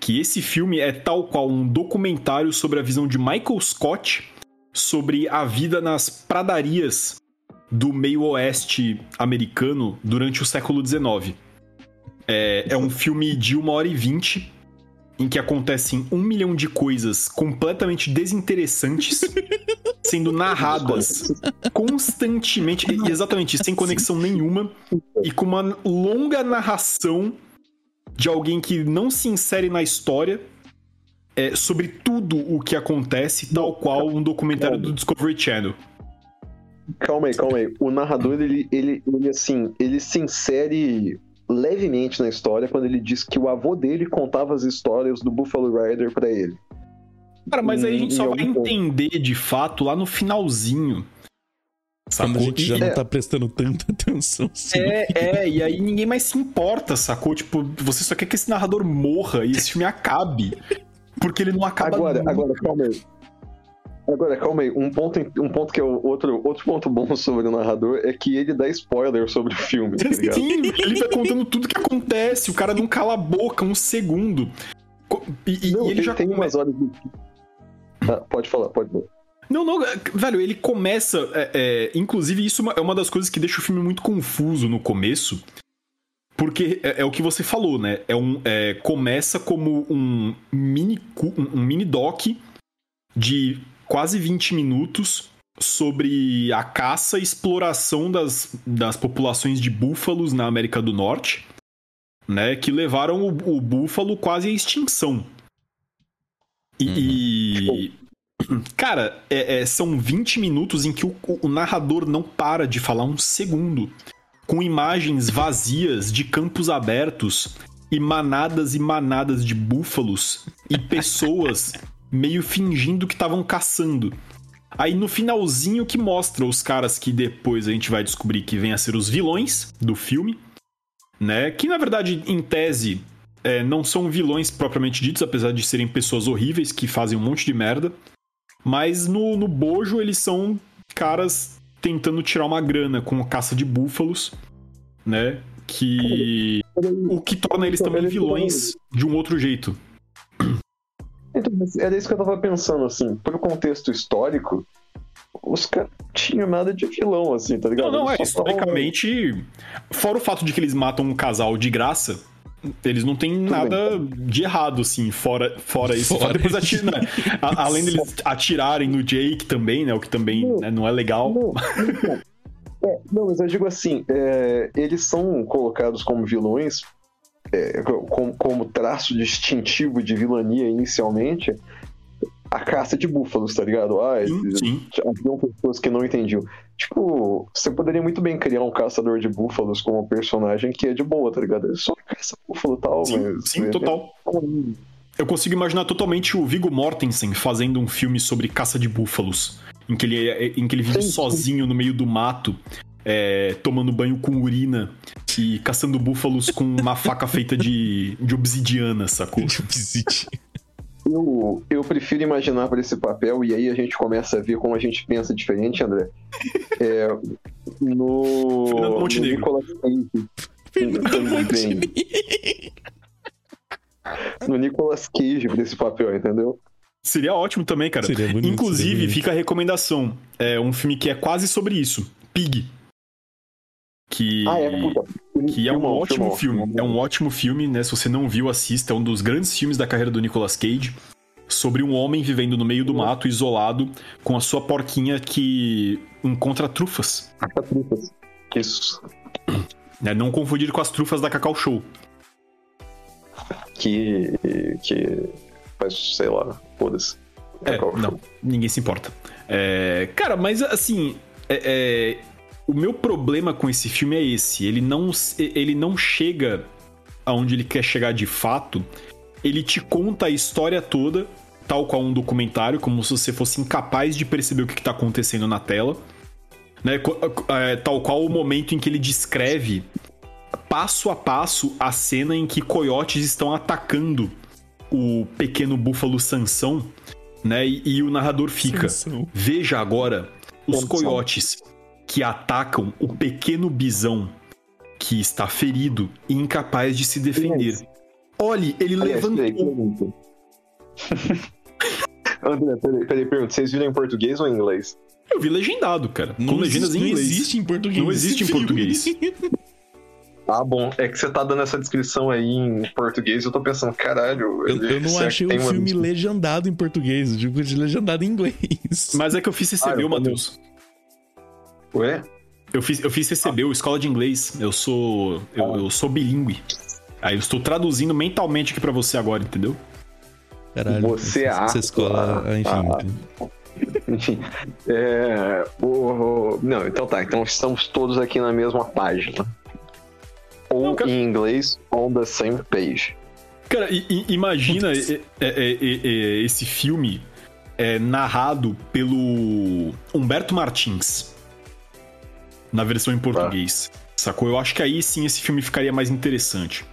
que esse filme é tal qual um documentário sobre a visão de Michael Scott sobre a vida nas pradarias do meio oeste americano durante o século XIX. É, é um filme de uma hora e vinte em que acontecem um milhão de coisas completamente desinteressantes sendo narradas constantemente, e- exatamente, sem conexão nenhuma e com uma longa narração de alguém que não se insere na história é, sobre tudo o que acontece, tal qual um documentário do Discovery Channel. Calma aí, calma aí. O narrador, ele, ele, ele, assim, ele se insere levemente na história quando ele diz que o avô dele contava as histórias do Buffalo Rider pra ele. Cara, mas aí a gente só vai entender de fato lá no finalzinho. Quando a Sacou? gente já E- não É. tá prestando tanta atenção assim. É, é, e aí ninguém mais se importa, sacou? Tipo, você só quer que esse narrador morra e esse filme acabe. Porque ele não acaba Agora, nunca. agora, calma aí. Agora, calma aí. Um ponto, um ponto que é outro, outro ponto bom sobre o narrador é que ele dá spoiler sobre o filme, tá? Sim, ele vai contando tudo que acontece, o cara não cala a boca um segundo. E, e- Não, e ele tem, já tem come- umas horas de... Ah, pode falar, pode falar. Não, não, velho, ele começa. é, é, inclusive, isso é uma das coisas que deixa o filme muito confuso no começo. Porque é, é o que você falou, né? É um, é, começa como um mini, um, um mini doc de quase 20 minutos sobre a caça e exploração das, das populações de búfalos na América do Norte, né? Que levaram o, o búfalo quase à extinção. E. e- Cara, é- é, são 20 minutos em que o, o narrador não para de falar um segundo. Com imagens vazias de campos abertos e manadas e manadas de búfalos e pessoas meio fingindo que estavam caçando. Aí no finalzinho que mostra os caras que depois a gente vai descobrir que vêm a ser os vilões do filme, né? Que na verdade, em tese, é, não são vilões propriamente ditos, apesar de serem pessoas horríveis que fazem um monte de merda. Mas no, no bojo eles são caras tentando tirar uma grana com a caça de búfalos, né? Que. O que torna eles também vilões de um outro jeito. Então, era isso que eu tava pensando, assim, pro contexto histórico, os caras tinham nada de vilão, assim, tá ligado? Não, não, é. Historicamente, fora o fato de que eles matam um casal de graça, eles não têm nada de errado, assim, fora, fora isso. Fora Depois né? A- Além deles atirarem no Jake também, né? O que também Não. né, não é legal. Não, então, é, não, mas eu digo assim, é, eles são colocados como vilões, é, como, como traço distintivo de vilania inicialmente, a caça de búfalos, tá ligado? Ah, Sim, sim. haviam pessoas que não entendiam. Tipo, você poderia muito bem criar um caçador de búfalos como personagem que é de boa, tá ligado? Ele só caça búfalo e tal, Sim, mas. sim, total. Eu consigo imaginar totalmente o Viggo Mortensen fazendo um filme sobre caça de búfalos, em que ele, é- em que ele vive Sim, sim. sozinho no meio do mato, é, tomando banho com urina e caçando búfalos com uma faca feita de, de obsidiana, sacou? De visite. Eu, eu prefiro imaginar para esse papel, e aí a gente começa a ver como a gente pensa diferente, André. É, no. Fernando Montenegro. No Nicolas Cage. Também. No Nicolas Cage pra esse papel, entendeu? Seria ótimo também, cara. Seria bonito, Inclusive, seria fica a recomendação. É um filme que é quase sobre isso. Pig. Que... Ah, é. Que é um ótimo filme. É um ótimo filme, né? Se você não viu, assista. É um dos grandes filmes da carreira do Nicolas Cage. Sobre um homem vivendo no meio do mato, isolado, com a sua porquinha que encontra trufas. Caça-trufas. Isso. Né? Não confundir com as trufas da Cacau Show. Que. que faz, sei lá, foda-se. É, não, ninguém se importa. É, cara, mas assim, é- é, o meu problema com esse filme é esse. Ele não, ele não chega aonde ele quer chegar de fato. Ele te conta a história toda, tal qual um documentário, como se você fosse incapaz de perceber o que está acontecendo na tela. Né? É, tal qual o momento em que ele descreve passo a passo a cena em que coiotes estão atacando o pequeno búfalo Sansão, né? E, e o narrador fica: Sansão. Veja agora os Sansão. coiotes que atacam o pequeno bisão que está ferido e incapaz de se defender. Olhe, ele Aliás, levantou. André, peraí, peraí, pergunta. Vocês viram em português ou em inglês? Eu vi legendado, cara. com Não legendas existe, em não inglês. existe em português. Não existe em português. Ah, bom. É que você tá dando essa descrição aí em português, eu tô pensando, caralho. Eu, eu não achei que o tem uma- filme legendado em português, eu digo de legendado em inglês. Mas é que eu fiz Ah, CCB, eu Matheus. Ué? Eu fiz, eu fiz CCB, escola de inglês. Eu sou. Eu, eu sou bilíngue. Aí eu estou traduzindo mentalmente aqui pra você agora, entendeu? Caralho, Você essa, essa escola, ah, enfim. ah. Enfim. É, o- Não, então tá. Então estamos todos aqui na mesma página. Ou Não, cara- em inglês, on the same page. Cara, i- i- imagina é, é, é, é, esse filme é, narrado pelo Humberto Martins. Na versão em português. Sacou? Eu acho que aí sim esse filme ficaria mais interessante.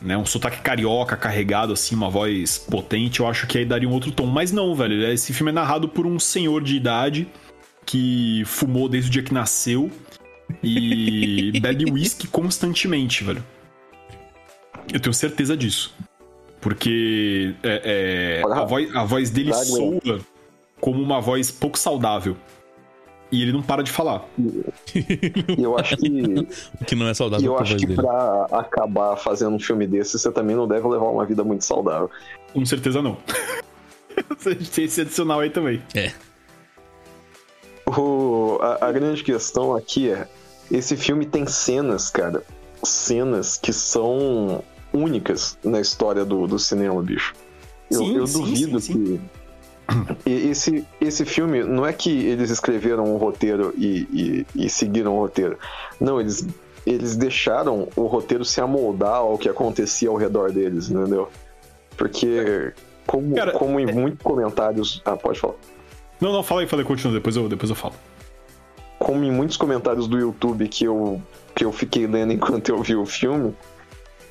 Né? Um sotaque carioca, carregado, assim, uma voz potente, eu acho que aí daria um outro tom. Mas não, velho. Esse filme é narrado por um senhor de idade que fumou desde o dia que nasceu e bebe uísque constantemente, velho. Eu tenho certeza disso. Porque é, é, a, voz, a voz dele soa como uma voz pouco saudável. E ele não para de falar. E eu acho que, O que não é e saudável eu pra acho que dele. pra acabar fazendo um filme desse, você também não deve levar uma vida muito saudável. Com certeza não. Tem esse adicional aí também. O- a, a grande questão aqui é: esse filme tem cenas, cara. Cenas que são únicas na história do, do cinema, bicho. Eu, Sim, eu sim, duvido sim, sim. que. Esse, esse filme, não é que eles escreveram um roteiro e, e, e seguiram o roteiro. Não, eles, eles deixaram o roteiro se amoldar ao que acontecia ao redor deles, entendeu? Porque, como, Cara, como em muitos comentários. Ah, pode falar. Não, não, fala aí, fala aí, continua, depois eu, depois eu falo. como em muitos comentários do YouTube que eu, que eu fiquei lendo enquanto eu vi o filme,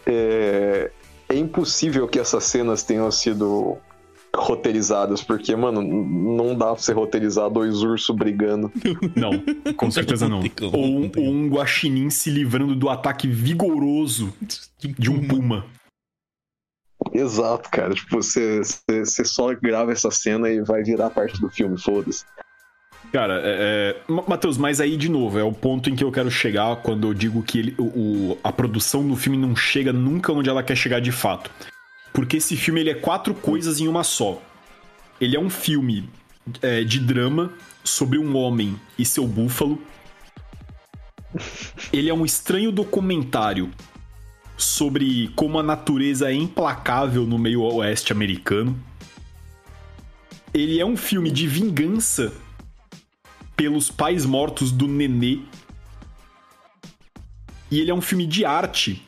é, é impossível que essas cenas tenham sido roteirizadas, porque, mano, não dá pra você roteirizar dois ursos brigando. Não, com certeza não. Ou um, ou um guaxinim se livrando do ataque vigoroso de um puma. Exato, cara. Tipo, você, você, você só grava essa cena e vai virar parte do filme, foda-se. Cara, é, é... Ma- Matheus, mas aí de novo, é o ponto em que eu quero chegar quando eu digo que ele- o- a produção do filme não chega nunca onde ela quer chegar de fato. Porque esse filme ele é quatro coisas em uma só. Ele é um filme é, de drama sobre um homem e seu búfalo. Ele é um estranho documentário sobre como a natureza é implacável no meio oeste americano. Ele é um filme de vingança pelos pais mortos do Nenê. E ele é um filme de arte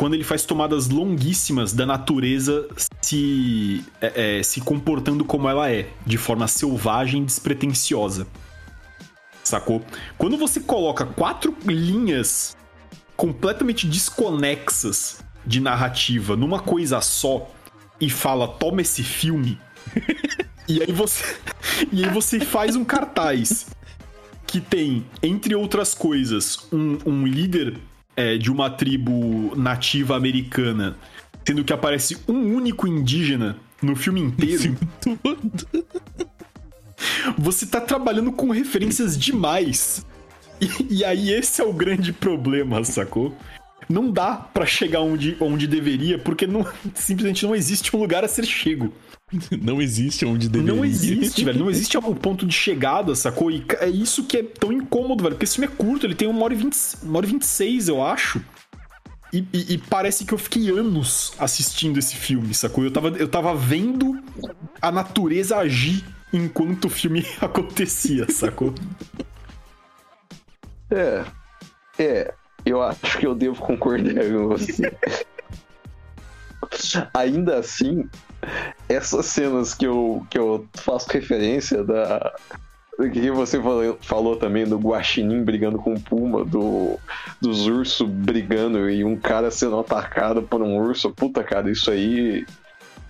quando ele faz tomadas longuíssimas da natureza se, é, é, se comportando como ela é, de forma selvagem e despretensiosa. Sacou? Quando você coloca quatro linhas completamente desconexas de narrativa numa coisa só, e fala: toma esse filme. e aí você. E aí você faz um cartaz que tem, entre outras coisas, um, um líder é, de uma tribo nativa americana, sendo que aparece um único indígena no filme inteiro. Você tá trabalhando com referências demais. E, e aí esse é o grande problema, sacou? Não dá pra chegar onde, onde deveria, porque não, simplesmente não existe um lugar a ser chego. Não existe onde deveria. Não existe, velho. Não existe um ponto de chegada, sacou? E é isso que é tão incômodo, velho. Porque esse filme é curto, ele tem uma hora e, 20, uma hora e 26, eu acho. E, e- e parece que eu fiquei anos assistindo esse filme, sacou? Eu tava, eu tava vendo a natureza agir enquanto o filme acontecia, sacou? É. É. Eu acho que eu devo concordar com você. Ainda assim, essas cenas que eu, que eu faço referência da. Que você falou, falou também do Guaxinim brigando com o Puma, do, dos ursos brigando e um cara sendo atacado por um urso. Puta, cara, isso aí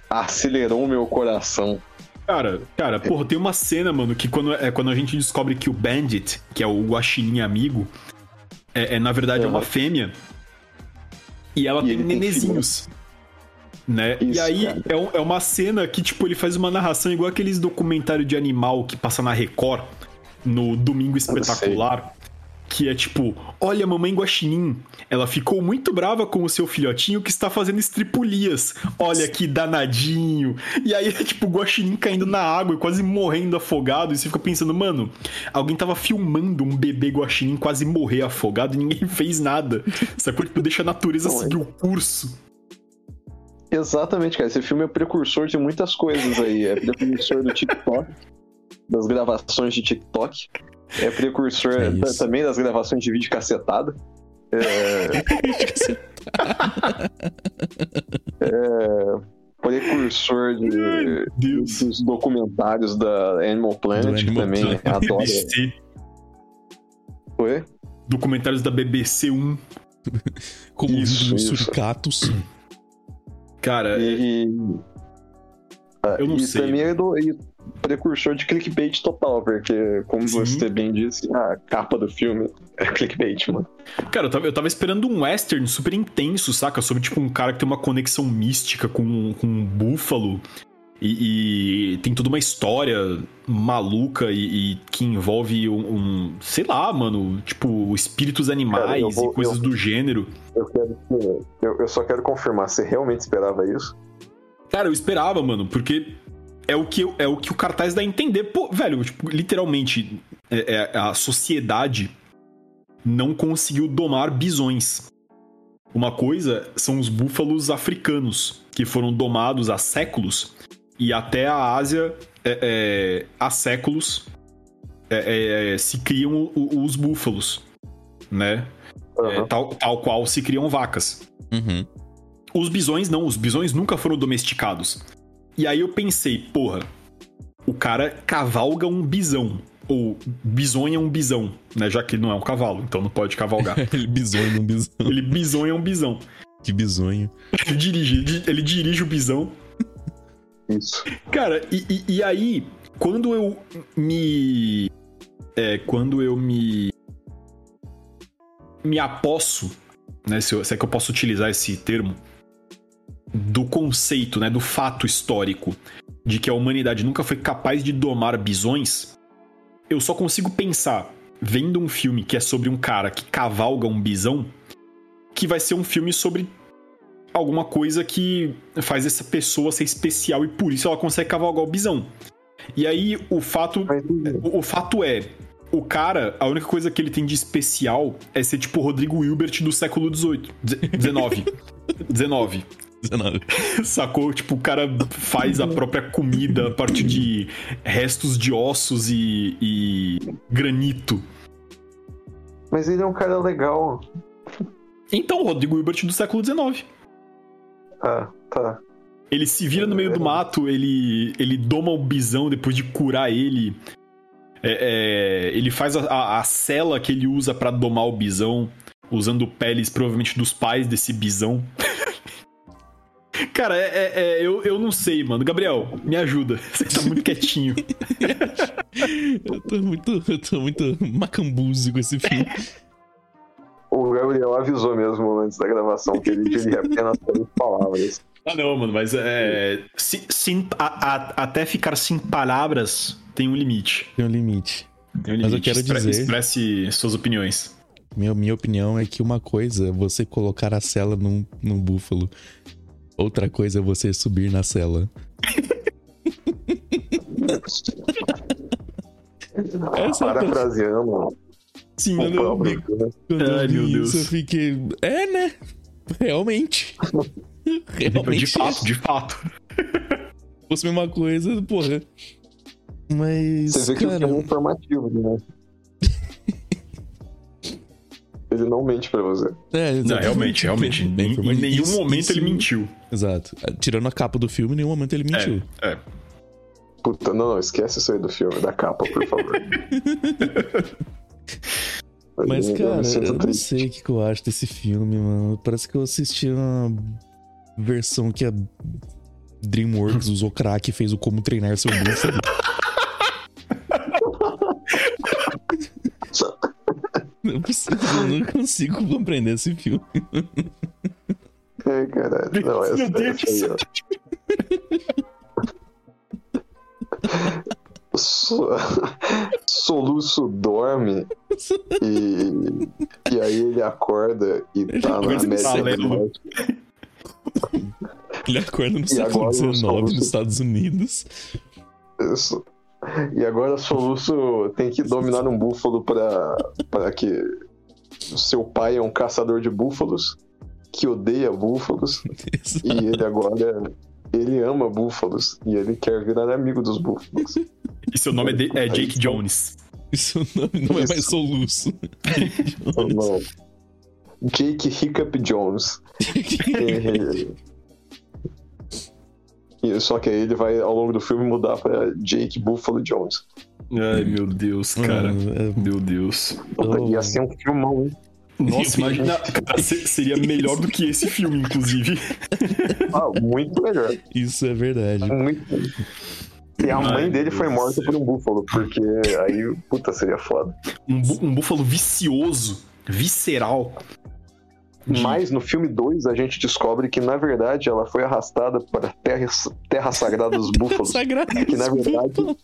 acelerou o meu coração. Cara, cara, porra, tem uma cena, mano, que quando, é quando a gente descobre que o Bandit, que é o guaxinim amigo, é, é, na verdade é uma fêmea. E ela E tem ele tem Né? e Isso, aí cara. é, um- é uma cena que, tipo, ele faz uma narração igual aqueles documentários de animal que passa na Record no Domingo Espetacular. Que é tipo, olha, mamãe guaxinim, ela ficou muito brava com o seu filhotinho que está fazendo estripulias. Olha que danadinho. E aí é tipo o guaxinim caindo na água e quase morrendo afogado. E você fica pensando, mano, alguém tava filmando um bebê guaxinim quase morrer afogado e ninguém fez nada. Sacou? Tipo, deixa a natureza Não, é. seguir o curso. Exatamente, cara. Esse filme é precursor de muitas coisas aí. É precursor do TikTok, das gravações de TikTok. É precursor É também das gravações de vídeo cacetada. É, precursor de, dos documentários da Animal Planet, Do que Animal também Planet. adoro. BBC. Foi? Documentários da BBC 1. Como Isso, isso. suricatos. Cara, E, eu não e sei. também é do, e precursor de clickbait total, porque, como Sim. você bem disse, a capa do filme é clickbait, mano. Cara, eu tava, eu tava esperando um western super intenso, saca? Sobre, tipo, um cara que tem uma conexão mística com, com um búfalo. E, e tem toda uma história maluca e, e que envolve um, um- Sei lá, mano. Tipo, espíritos animais Cara, vou- e coisas eu- do gênero. Eu, quero, eu, eu só quero confirmar, você realmente esperava isso? Cara, eu esperava, mano, porque é o que, é o, que o cartaz dá a entender. Pô, velho, tipo, literalmente, é- é- a sociedade não conseguiu domar bisões. Uma coisa são os búfalos africanos, que foram domados há séculos, e até a Ásia, é, é, há séculos, é, é, se criam os búfalos, né? É, Aham. tal, tal qual se criam vacas. Uhum. Os bisões não, os bisões nunca foram domesticados. E aí eu pensei, porra, o cara cavalga um bisão. Ou bisonha um bisão, né? Já que ele não é um cavalo, então não pode cavalgar. Ele bisonho num bisão. ele bisonha um bisão. Que bisonho. Ele dirige, ele dirige o bisão. Isso. Cara, e, e- e aí, quando eu me. É, quando eu me. Me aposso, né? Se, eu- se é que eu posso utilizar esse termo, do conceito, né? Do fato histórico de que a humanidade nunca foi capaz de domar bisões, eu só consigo pensar, vendo um filme que é sobre um cara que cavalga um bisão, que vai ser um filme sobre alguma coisa que faz essa pessoa ser especial e por isso ela consegue cavalgar o bisão. E aí o fato, o, o fato é, o cara, a única coisa que ele tem de especial é ser tipo o Rodrigo Wilbert do século XVIII, XIX, XIX. 19. Sacou? Tipo, o cara faz a própria comida a partir de restos de ossos e, e granito. mas ele é um cara legal. Então, o Rodrigo Hilbert do século XIX. Ah, tá. Ele se vira no meio do mato, ele, ele doma o bisão depois de curar ele. É, é, ele faz a, a, a cela que ele usa pra domar o bisão, usando peles provavelmente dos pais desse bisão. Cara, é, é- é- eu, eu não sei, mano. Gabriel, me ajuda. Você tá muito quietinho. Eu tô muito, eu tô muito macambuzo com esse filme. O Gabriel avisou mesmo antes da gravação que ele diria apenas três palavras. Ah, não, mano, mas é. se- sem- a- a- até ficar sem palavras tem um limite. Tem um limite. Tem um Mas eu limite. quero dizer- Expresse suas opiniões. Minha, minha opinião é que uma coisa é você colocar a cela num, num búfalo. Outra coisa é você subir na cela. Essa é a Parafraseando Sim, o próprio. né? Quando eu Ai, vi meu isso, Deus. eu fiquei. É, né? Realmente. Realmente. De fato, de fato. Se fosse a mesma coisa, porra. Mas. Você vê que o cara, filme é informativo, né? Ele não mente pra você. é, Não, realmente, realmente. Bem Em, em nenhum Isso- momento isso- ele mentiu. Exato. Tirando a capa do filme, em nenhum momento ele mentiu. É, é. Puta, não, não, esquece isso aí do filme, da capa, por favor. Mas, Eu me cara, eu não sei o que, que eu acho desse filme, mano. Parece que eu assisti uma versão que a DreamWorks usou crack e fez o Como Treinar Seu Búfalo. Não, preciso, eu não consigo compreender esse filme. Ai, caralho. Não, essa, Meu Deus essa aí, ó. So- Soluço dorme e, e aí ele acorda e tá na Coisa América do paralelo. Norte. Ele acorda no século XIX Soluço- nos Estados Unidos. Isso. E agora Soluço tem que dominar um búfalo pra, pra que seu pai é um caçador de búfalos que odeia búfalos e ele agora ele ama búfalos e ele quer virar amigo dos búfalos. E seu nome é, de- é Jake Jones. Isso não, não é mais soluço. Não. Jake Hiccup Jones. E- e- só que aí ele vai ao longo do filme mudar pra Jake Buffalo Jones. Ai, meu Deus, cara. É, Meu Deus. Puta, Oh. Ia ser um filmão, hein? Nossa, imagina. Cara, se- seria melhor do que esse filme, inclusive. Ah, muito melhor. Isso é verdade. Muito. E a Ai, mãe dele meu foi Deus morta do por um búfalo, porque aí, puta, seria foda. Um, um búfalo vicioso, visceral. Mas no filme 2 a gente descobre que, na verdade, ela foi arrastada para a terra, terra sagrada dos búfalos. Sagrado. Que na verdade.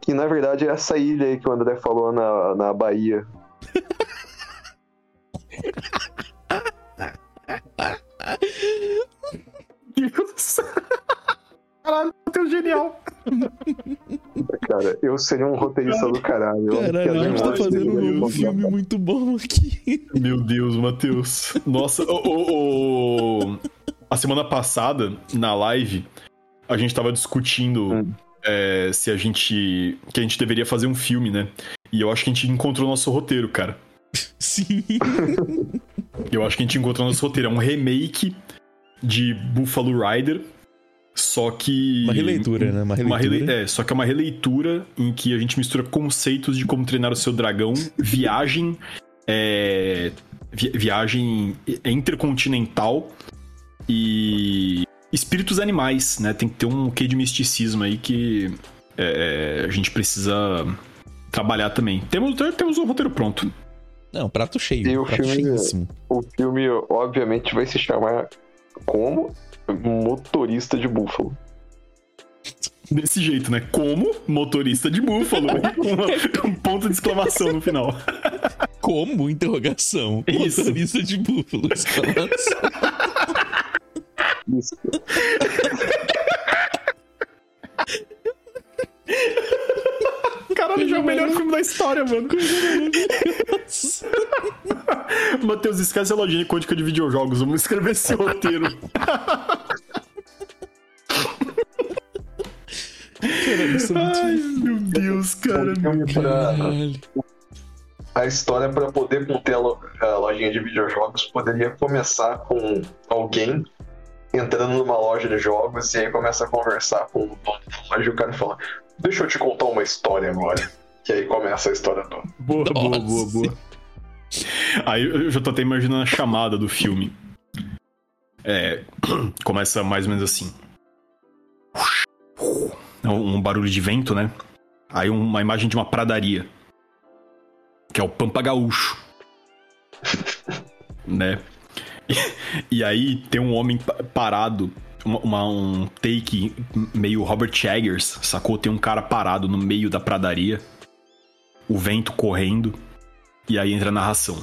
Que na verdade é essa ilha aí que o André falou na, na Bahia. Deus. Caralho, teu genial. Cara, eu seria um roteirista do caralho. Caralho, a gente tá fazendo um filme muito bom aqui. Meu Deus, Matheus. Nossa, o, o- o- a semana passada, na live, a gente tava discutindo Hum. é, se a gente. que a gente deveria fazer um filme, né? E eu acho que a gente encontrou nosso roteiro, cara. Sim. Eu acho que a gente encontrou nosso roteiro. É um remake de Buffalo Rider. Só que. Uma releitura, né? Uma Uma releitura. rele... É, só que é uma releitura em que a gente mistura conceitos de como treinar o seu dragão, viagem, é, vi- viagem intercontinental e espíritos animais, né? Tem que ter um quê de misticismo aí que é, a gente precisa trabalhar também. Temos, temos um roteiro pronto. Não, prato cheio. E o prato filme- cheíssimo. O filme, obviamente, vai se chamar como Motorista de Búfalo. Desse jeito, né? Como motorista de búfalo, né? com uma- um ponto de exclamação no final. Como? Interrogação. Isso. Motorista de búfalo. exclamação. Isso. Caralho, já é o melhor filme da história, mano. Matheus, esquece a lojinha quântica de videojogos. Vamos escrever esse roteiro. Caralho, isso. Ai, meu Deus, cara. Caralho. a história para poder conter a lojinha de videojogos poderia começar com alguém entrando numa loja de jogos e aí começa a conversar com o dono da loja e o cara fala: Deixa eu te contar uma história agora. E aí começa a história toda. Boa, boa, Nossa. boa, boa. Aí eu já tô até imaginando a chamada do filme. É, começa mais ou menos assim. É um barulho de vento, né? Aí uma imagem de uma pradaria. Que é o Pampa Gaúcho. né? E, e aí tem um homem pa- parado. Uma, uma- um take meio Robert Eggers, sacou? Tem um cara parado no meio da pradaria. O vento correndo. E aí entra a narração.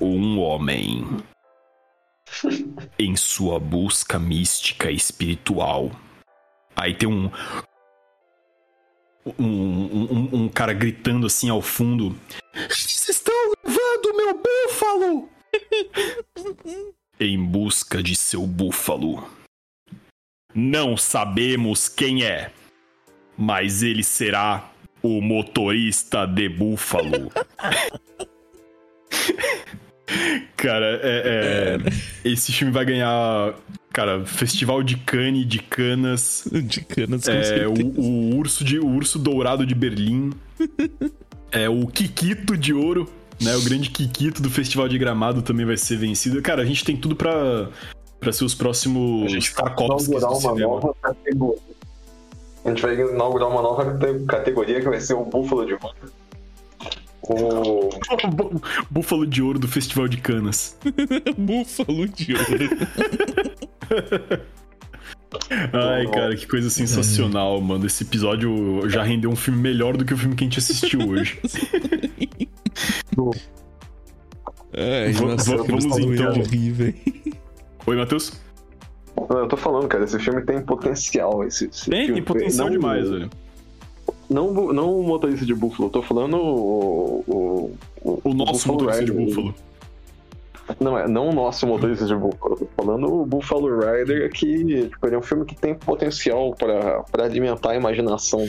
Um homem em sua busca mística e espiritual. Aí tem um. Um, um, um- um cara gritando assim ao fundo: Eles estão levando meu búfalo! em busca de seu búfalo. Não sabemos quem é, mas ele será o motorista de búfalo. Cara, é, é- esse filme vai ganhar, cara, Festival de Cannes, de Canas, De canas com é, certeza. o, o urso de o urso dourado de Berlim, é o Kikito de ouro, né? O grande Kikito do Festival de Gramado também vai ser vencido. Cara, a gente tem tudo pra para ser os próximos Tarkovskis inaugurar do uma cinema. nova categoria. A gente vai inaugurar uma nova cate- categoria que vai ser o Búfalo de Ouro. O... Búfalo de ouro do Festival de Canas. Búfalo de ouro. Ai, cara, que coisa sensacional, mano. Esse episódio já rendeu um filme melhor do que o filme que a gente assistiu hoje. Va- nossa, vamos então. velho. Oi, Matheus? Eu tô falando, cara, esse filme tem potencial. Esse, esse Tem, filme. tem potencial Não- demais, velho. Não, o não o motorista de Búfalo, eu tô falando o. O, O nosso Buffalo motorista de búfalo. Não, é, não o nosso motorista de tô falando o Buffalo Rider, que tipo, ele é um filme que tem potencial pra, pra alimentar a imaginação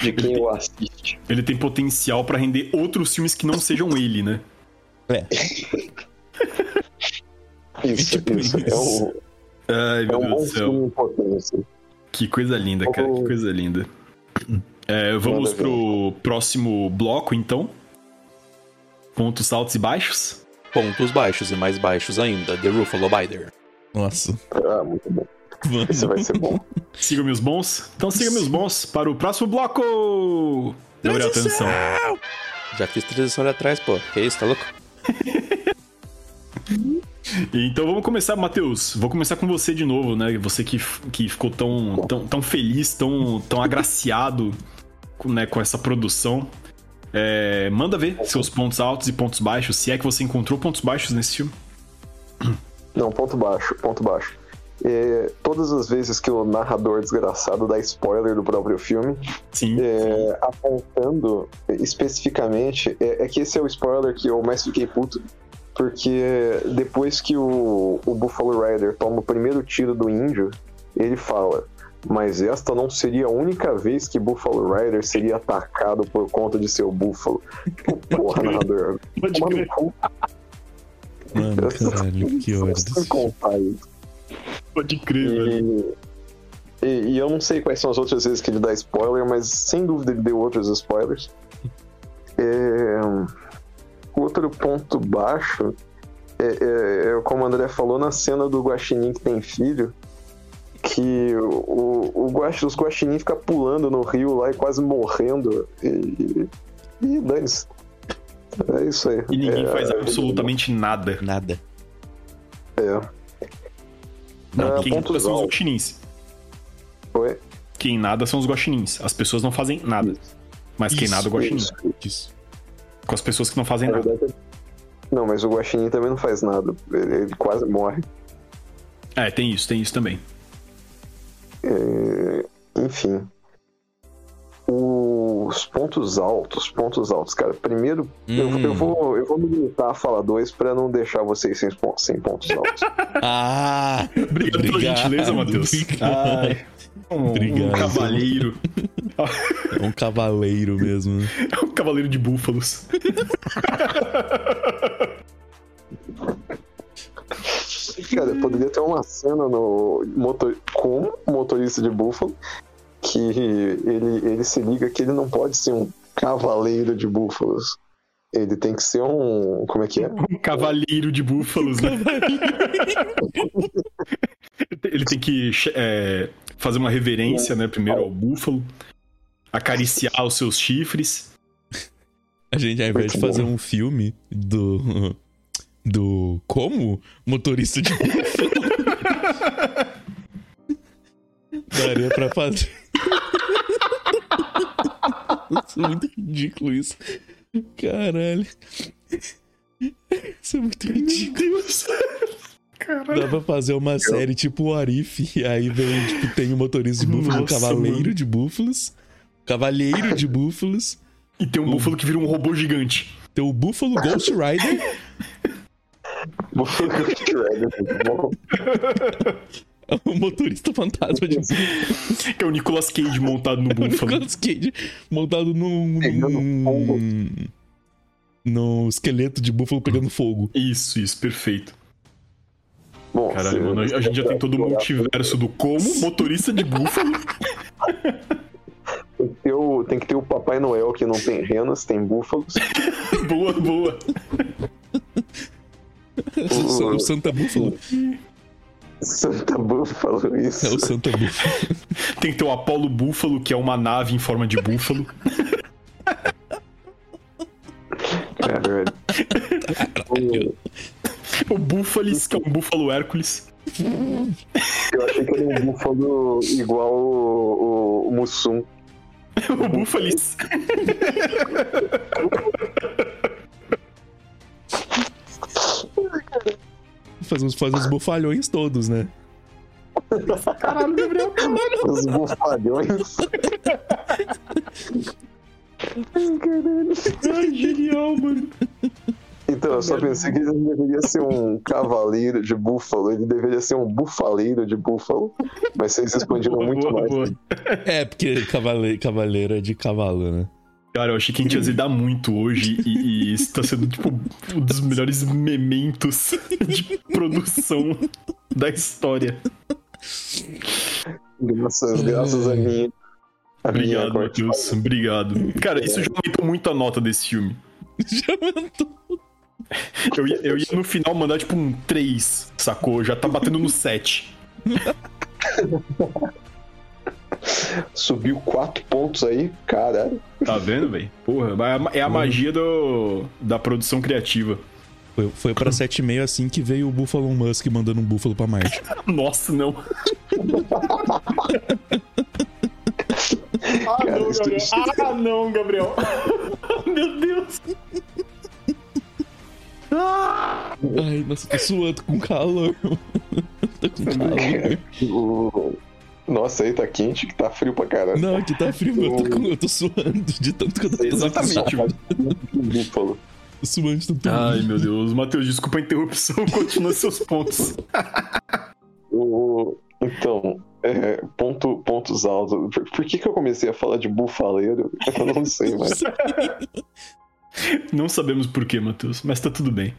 de quem o assiste. Ele tem potencial pra render outros filmes que não sejam ele, né? É, Isso, Tipo isso. É, um, Ai, é meu um Deus bom do céu. filme potência. Que coisa linda, cara. Que coisa linda. É, vamos pro próximo bloco, então. Pontos altos e baixos. Pontos baixos e mais baixos ainda. The Ruffalo Bider. nossa. Ah, muito bom. Esse vai ser bom. Siga meus bons. Então siga meus bons para o próximo bloco. Demorou atenção. Já fiz transição ali atrás, pô. Que isso, tá louco? Então vamos começar, Matheus. Vou começar com você de novo, né? Você que, que ficou tão, tão, tão feliz, tão, tão agraciado com, né, com essa produção. É, manda ver seus pontos altos e pontos baixos. Se é que você encontrou pontos baixos nesse filme. Não, ponto baixo, ponto baixo. É, todas as vezes que o narrador desgraçado dá spoiler do próprio filme, Sim. é, apontando especificamente, é, é que esse é o spoiler que eu mais fiquei puto, porque depois que o, o Buffalo Rider toma o primeiro tiro do índio, ele fala. Mas esta não seria a única vez que Buffalo Rider seria atacado por conta de seu búfalo. Porra, narrador. Mano, caralho, que ódio contar isso. Pode crer, velho. E, e- e eu não sei quais são as outras vezes que ele dá spoiler, mas sem dúvida ele deu outros spoilers. É, Outro ponto baixo é, é- é como o André falou na cena do Guaxinim que tem filho, que o, o guax, os Guaxinim ficam pulando no rio lá e quase morrendo. E, e dane-se. É isso aí. E ninguém É, faz absolutamente nada. Nada. É. Não, Ah, quem nada são os guaxinins. Foi? Quem nada são os guaxinins. As pessoas não fazem nada. Mas quem Isso, nada é o guaxinim. Isso. Isso. Com as pessoas que não fazem Na nada. verdade, Não, mas o Guaxinim também não faz nada. Ele, ele quase morre. É, tem isso, tem isso também. É, enfim. Os pontos altos, pontos altos, cara. Primeiro, eu, Hum. eu vou, eu vou me limitar a falar dois pra não deixar vocês sem, pon- sem pontos altos. Ah! Obrigado pela gentileza, Matheus. Ai, um, Obrigado. um cavaleiro. É um cavaleiro mesmo. né? um cavaleiro de búfalos. Cara, poderia ter uma cena no motor, com o motorista de búfalo que ele, ele se liga que ele não pode ser um cavaleiro de búfalos. Ele tem que ser um. Como é que é? Um cavalheiro de búfalos, né? Ele tem que é, fazer uma reverência, né? Primeiro ao búfalo, acariciar os seus chifres. A gente, ao invés de fazer um filme do. Do. Como? Motorista de. Daria pra fazer. Nossa, muito ridículo isso. Caralho. Isso é muito ridículo. Dá pra fazer uma série tipo o Arif, e aí vem, tipo, tem o motorista de búfalo, o Nossa, cavaleiro mano. de búfalos, cavalheiro de búfalos, E tem um búfalo que vira um robô gigante. tem o búfalo Ghost Rider, o motorista fantasma de Que é o Nicolas Cage montado no búfalo. Nicolas Cage montado num, Pegando num, num esqueleto de búfalo pegando fogo. Isso, isso, perfeito. Bom, Caralho, mano, a gente já tem todo o multiverso do como, motorista de búfalo. Tem que, o, tem que ter o Papai Noel que não tem renas, tem búfalos. boa, boa. O, o Santa Búfalo. Santa Búfalo, isso. É o Santa Búfalo. Tem que ter o Apolo Búfalo, que é uma nave em forma de búfalo. Caralho. O Búfalis, que é um búfalo Hércules. Eu achei que era um búfalo igual o, o, o Mussum. O Búfalis. Faz uns, faz uns bufalhões todos, né? Caralho, Gabriel. Os bufalhões. Ai, genial, mano. Então, eu só pensei que ele deveria ser um cavaleiro de búfalo, ele deveria ser um bufaleiro de búfalo. Mas vocês expandiram Boa, muito boa, mais. boa. É, porque cavale, cavaleiro é de cavalo, né? Cara, eu achei que a gente ia zedar muito hoje e, e isso tá sendo, tipo, um dos melhores mementos de produção da história. Graças, graças a mim. A Obrigado. Matheus. Obrigado. Cara, isso já aumentou muito a nota desse filme. Já aumentou. Eu ia, eu ia no final mandar, tipo, um 3, sacou? Já tá batendo no 7. Subiu quatro pontos aí, caralho. Tá vendo, velho? Porra, é a magia do, da produção criativa. Foi, foi pra 7,5 assim que veio o Buffalo Musk mandando um búfalo pra Marte. Nossa, não. ah, Cara, não, Gabriel. isso- Ah, não, Gabriel. Meu Deus. Ai, nossa, tô suando com calor. tô com calor. Nossa, aí tá quente que tá frio pra caralho. Não, aqui tá frio, eu tô, com- eu tô suando de tanto que eu tô Exatamente. Búfalo. Suando de tanto Ai, meu Deus. Matheus, desculpa a interrupção. Continua seus pontos. Então, é, ponto, pontos altos. Por, por que, que eu comecei a falar de bufaleiro? Eu não sei, mas. Não sabemos por quê, Matheus, mas tá tudo bem.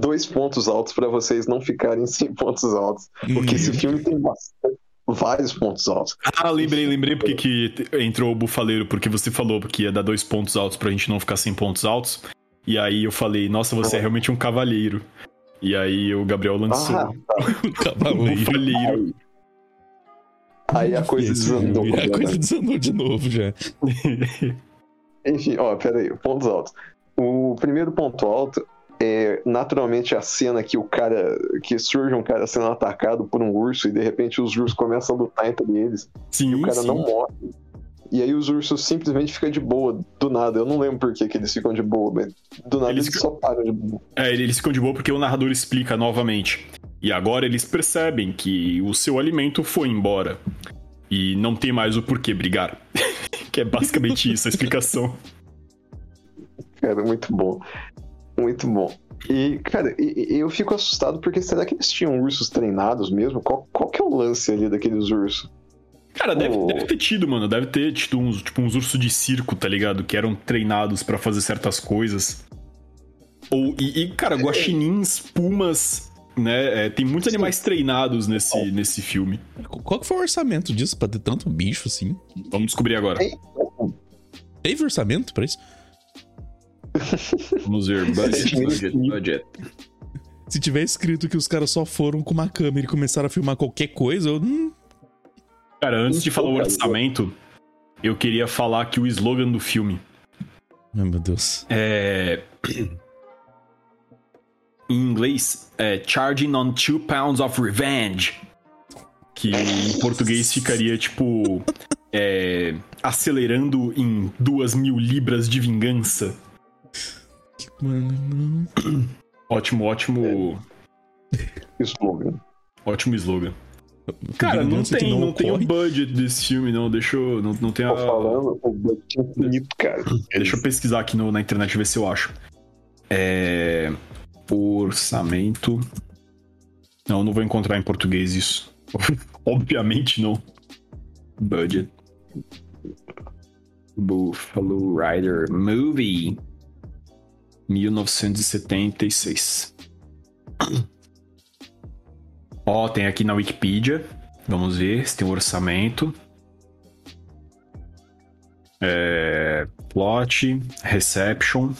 Dois pontos altos pra vocês não ficarem sem pontos altos. Porque esse filme tem bastante- vários pontos altos. Ah, lembrei, lembrei porque que entrou o bufaleiro, porque você falou que ia dar dois pontos altos pra gente não ficar sem pontos altos. E aí eu falei, nossa, você é realmente um cavalheiro. E aí o Gabriel lançou Ah, o um Cavaleiro. bufaleiro. Aí a coisa Esse- desandou. A coisa completamente. desandou de novo já. Enfim, ó, peraí, pontos altos. O primeiro ponto alto é naturalmente a cena que o cara. que surge um cara sendo atacado por um urso e de repente os ursos começam a lutar entre eles. Sim, E o cara sim. não morre. E aí os ursos simplesmente ficam de boa, do nada. Eu não lembro por que, que eles ficam de boa, mas do nada Eles eles, ficam- só param de boa. É, eles ficam de boa porque o narrador explica novamente. E agora eles percebem que o seu alimento foi embora. E não tem mais o porquê brigar. que é basicamente isso, a explicação. Cara, muito bom. Muito bom. E, cara, eu fico assustado porque será que eles tinham ursos treinados mesmo? Qual, qual que é o lance ali daqueles ursos? Cara, deve, Oh. deve ter tido, mano. Deve ter tido uns, tipo, uns ursos de circo, tá ligado? Que eram treinados pra fazer certas coisas. Ou, e, e, cara, guaxinins, pumas, né? é, tem muitos Sim. animais treinados nesse, nesse filme. Qual que foi o orçamento disso pra ter tanto bicho assim? Vamos descobrir agora. Teve orçamento pra isso? Vamos ver. Budget, budget, budget. Se tiver escrito que os caras só foram com uma câmera e começaram a filmar qualquer coisa, eu hum, Cara, antes de falar o orçamento, eu queria falar que o slogan do filme Ai, meu Deus. é. Em inglês, é Charging on Two Pounds of Revenge. Que em português ficaria tipo. é, acelerando em duas mil libras de vingança. Mano, não. Ótimo, ótimo. Slogan. Ótimo slogan. Cara, não tem, não, tem o budget desse filme, não. Deixa eu. Não, não tem a. Tô falando, o budget infinito, cara. Deixa eu pesquisar aqui no- na internet ver se eu acho. É. Orçamento. Não, não vou encontrar em português isso. Obviamente não. Budget. Buffalo Rider Movie. 1976. Ó, tem aqui na Wikipedia. Vamos ver se tem um orçamento. É, plot, reception.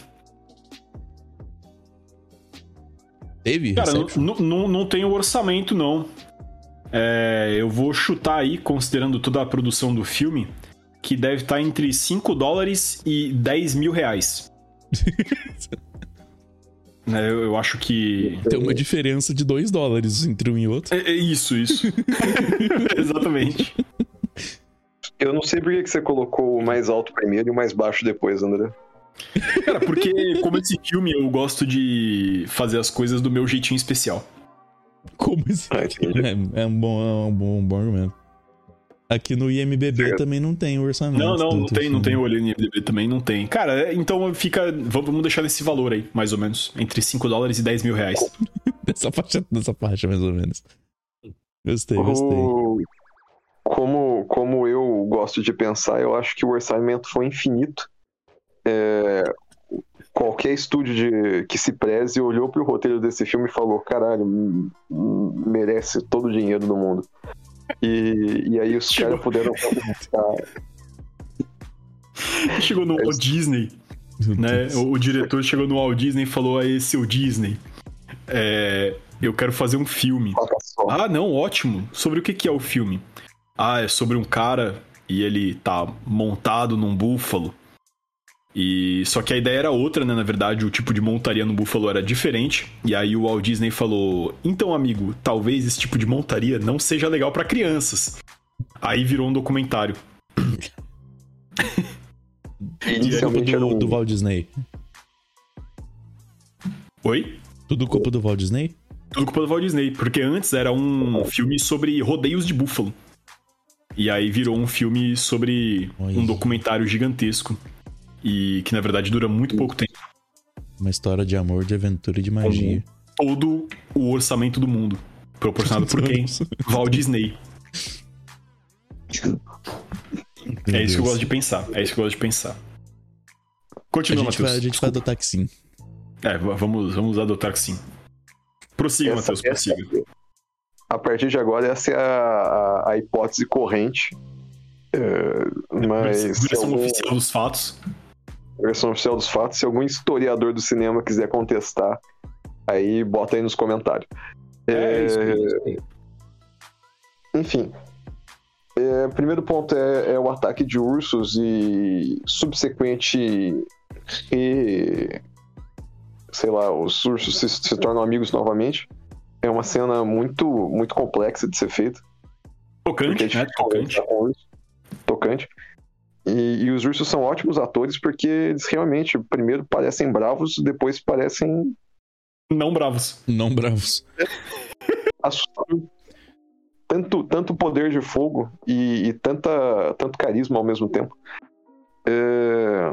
Teve? Cara, não, Reception? não, não, não tem o orçamento, não. É, eu vou chutar aí, considerando toda a produção do filme, que deve estar entre 5 dólares e 10 mil reais. Né, eu, eu acho que. Tem uma diferença de 2 dólares entre um e outro. É, é isso, isso. Exatamente. Eu não sei por que você colocou o mais alto primeiro e o mais baixo depois, André. Cara, porque como esse filme eu gosto de fazer as coisas do meu jeitinho especial. Como esse. Ah, entendi. É, é um bom, é um bom, um bom argumento. Aqui no IMBB Certo. também não tem o orçamento. Não, não, do- não tem, não filme. tem o olho no IMDb também, não tem. Cara, é, então fica. Vamos deixar nesse valor aí, mais ou menos. Entre 5 dólares e 10 mil reais. Dessa faixa, dessa faixa, mais ou menos. Gostei, gostei. O- Como, como eu gosto de pensar, eu acho que o orçamento foi infinito. É, Qualquer estúdio de, que se preze olhou pro roteiro desse filme e falou: caralho, hum, hum, merece todo o dinheiro do mundo. E, e aí os caras puderam. Chegou no Walt Disney, né? O, o diretor chegou no Walt Disney e falou: aí, seu Disney, é, eu quero fazer um filme. Ah, não, ótimo. Sobre o que, que é o filme? Ah, é sobre um cara e ele tá montado num búfalo. E só que a ideia era outra, né? Na verdade, o tipo de montaria no búfalo era diferente. E aí o Walt Disney falou: "Então, amigo, talvez esse tipo de montaria não seja legal pra crianças". Aí virou um documentário. Inicialmente era do, um. do Walt Disney. Oi? Tudo culpa do Walt Disney? Tudo culpa do Walt Disney, porque antes era um filme sobre rodeios de búfalo. E aí virou um filme sobre Olha. um documentário gigantesco. E que na verdade dura muito pouco tempo. Uma história de amor, de aventura e de magia. Todo o orçamento do mundo. Proporcionado por quem? Walt Disney. Meu é isso que eu Deus. gosto de pensar. É isso que eu gosto de pensar. A Continua, gente, vai, a Matheus. gente vai adotar que sim. É, vamos, vamos adotar que sim. Prossiga, Matheus, prossiga. A partir de agora, essa é a, a- a hipótese corrente. É, mas. se Versão algum- oficial dos fatos. Versão oficial dos fatos. Se algum historiador do cinema quiser contestar, aí bota aí nos comentários. É, isso aí, isso aí. Enfim. É, primeiro ponto é, é o ataque de ursos e subsequente. re- sei lá, os ursos se, se tornam amigos novamente. É uma cena muito, muito complexa de ser feita. Tocante, é né? Tocante. Tocante. E, e os ursos são ótimos atores porque eles realmente, primeiro parecem bravos, depois parecem Não bravos. Não bravos. assustadores. Tanto, tanto poder de fogo e, e tanta, tanto carisma ao mesmo tempo. É,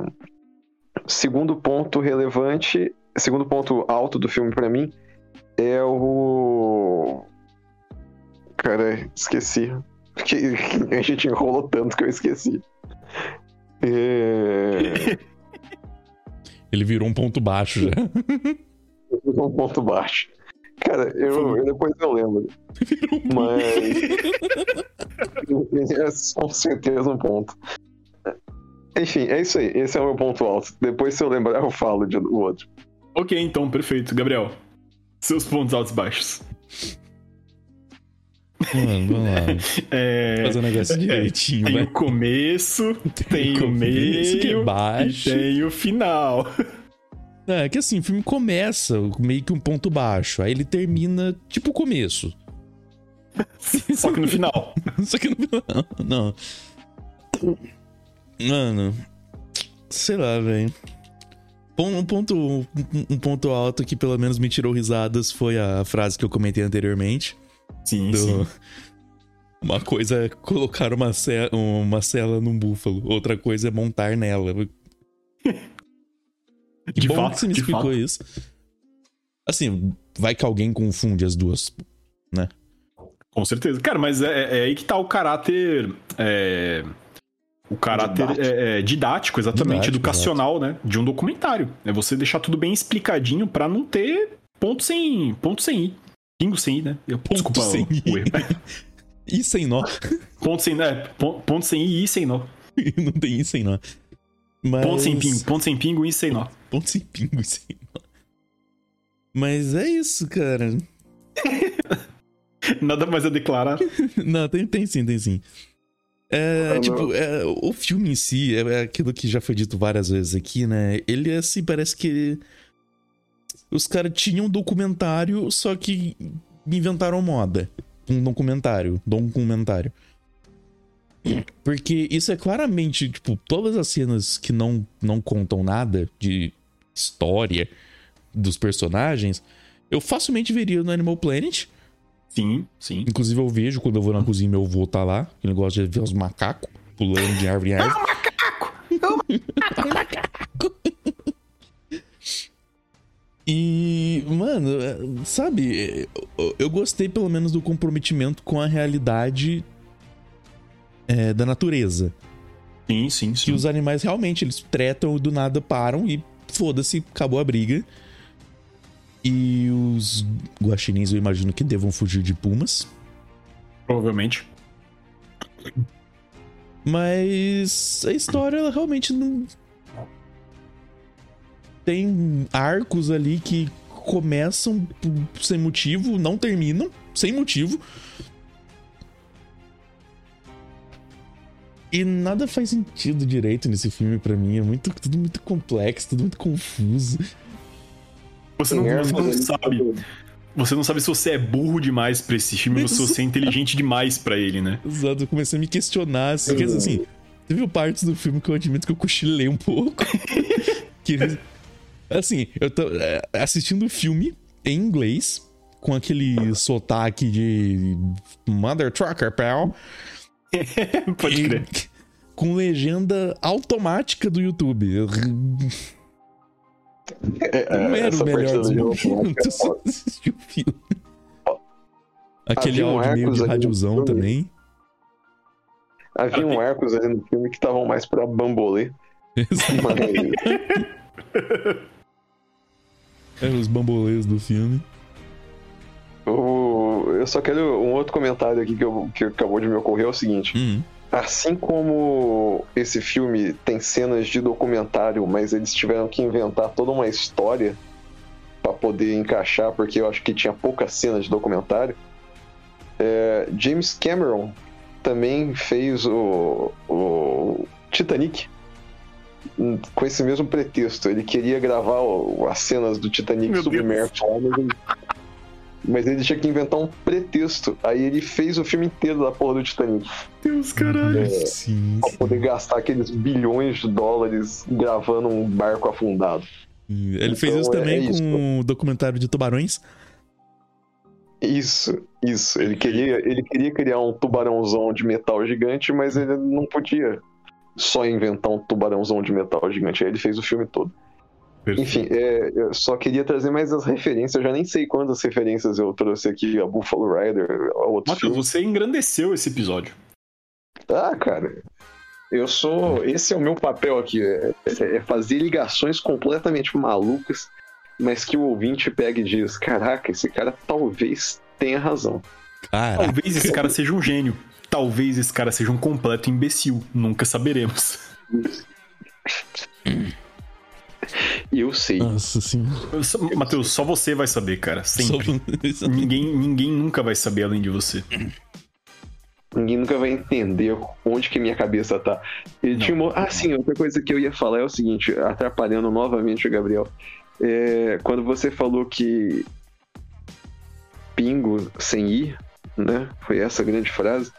Segundo ponto relevante, segundo ponto alto do filme pra mim é o. Cara, esqueci. Que, que a gente enrolou tanto que eu esqueci. É... Ele virou um ponto baixo já. Um ponto baixo. Cara, eu, eu depois eu lembro. Mas. é com certeza um ponto. Enfim, é isso aí. Esse é o meu ponto alto. Depois, se eu lembrar, eu falo de o outro. Ok, então, perfeito. Gabriel, seus pontos altos e baixos. Mano, vamos lá. É, Fazer um negócio direitinho, tem vai. o começo, tem o começo que é meio baixo. e tem o final. É, que assim, o filme começa meio que um ponto baixo, aí ele termina tipo o começo. Só que no final. Só que no final. Não. Mano. Sei lá, velho. Um ponto, um ponto alto que pelo menos me tirou risadas foi a frase que eu comentei anteriormente. Sim, do- sim. Uma coisa é colocar uma, ce- uma cela num búfalo, outra coisa é montar nela. Que De bom fato, que você me explicou fato. isso. Assim, vai que alguém confunde as duas. Com certeza. Cara, mas é, é aí que tá o caráter. é, o caráter Didático. é, é, didático, exatamente, Didático, educacional, né? De um documentário. É você deixar tudo bem explicadinho pra não ter ponto sem, ponto sem i. Pingo sem i, né? Eu, Ponto desculpa sem o, i. o erro. E sem nó. Ponto sem, é, pon- ponto sem i e i sem nó. Não tem isso sem nó. Mas... Ponto sem pingo, ponto sem pingo e sem nó. Ponto sem pingo e sem nó. Mas é isso, cara. Nada mais a declarar. Não, tem, tem sim, tem sim. É, Ah, tipo, é, o filme em si é, é aquilo que já foi dito várias vezes aqui, né? Ele, assim, parece que. Os caras tinham um documentário, só que inventaram moda. Um documentário. Documentário. Porque isso é claramente, tipo, todas as cenas que não, não contam nada de história dos personagens, eu facilmente veria no Animal Planet. Sim, sim. Inclusive eu vejo quando eu vou na cozinha, meu avô tá lá. Ele gosta de ver os macacos pulando de árvore em árvore. E, mano, é, sabe, eu, eu gostei pelo menos do comprometimento com a realidade é, da natureza. Sim, sim, Que sim. os animais realmente, eles tretam e do nada param e foda-se, acabou a briga. E os guaxinins eu imagino que devam fugir de pumas. Provavelmente. Mas a história, ela realmente não. Tem arcos ali que começam sem motivo, não terminam sem motivo. E nada faz sentido direito nesse filme pra mim. É muito, tudo muito complexo, tudo muito confuso. Você não, você não sabe. Você não sabe se você é burro demais pra esse filme ou se você é inteligente demais pra ele, né? Exato, eu comecei a me questionar. Assim, quer dizer, assim, teve partes do filme que eu admito que eu cochilei um pouco. que, assim, eu tô é, assistindo o filme em inglês, com aquele sotaque de Mother Trucker, pal. Pode e crer. Com legenda automática do YouTube. Eu- É, Não era o melhor dos momentos é assistir o filme. Aquele um áudio meio de radiozão também. Havia um arcos ali no filme que estavam mais pra bambolê. Mas Eram os bambolês do filme. o- eu só quero um outro comentário aqui que, eu- que acabou de me ocorrer: é o seguinte. Uhum. Assim como esse filme tem cenas de documentário, mas eles tiveram que inventar toda uma história pra poder encaixar, porque eu acho que tinha poucas cenas de documentário. é, James Cameron também fez o, o Titanic com esse mesmo pretexto. Ele queria gravar o- as cenas do Titanic Meu submerso, mas ele, mas ele tinha que inventar um pretexto. Aí ele fez o filme inteiro da porra do Titanic Deus, caralho. Sim, pra poder gastar aqueles bilhões de dólares gravando um barco afundado. sim. Ele fez Então, isso é- também é isso. com o documentário de tubarões. Isso, isso. Ele queria, ele queria criar um tubarãozão de metal gigante, mas ele não podia só inventar um tubarãozão de metal gigante. Aí ele fez o filme todo. Perfeito. Enfim, é, eu só queria trazer mais as referências. Eu já nem sei quantas referências eu trouxe aqui a Buffalo Rider, a outros Matheus, você engrandeceu esse episódio. Ah, cara. Eu sou. Esse é o meu papel aqui. É, é fazer ligações completamente malucas, mas que o ouvinte pega e diz: Caraca, esse cara talvez tenha razão. Caraca. Talvez esse cara seja um gênio. Talvez esse cara seja um completo imbecil. Nunca saberemos. Eu sei. Nossa senhora. Só- Matheus, só você vai saber, cara. Sempre. Só- Ninguém, ninguém nunca vai saber além de você. Ninguém nunca vai entender onde que minha cabeça tá. Ele tinha uma... Ah, sim, outra coisa que eu ia falar é o seguinte, atrapalhando novamente o Gabriel. É, quando você falou que pingo sem i, né? Foi essa a grande frase.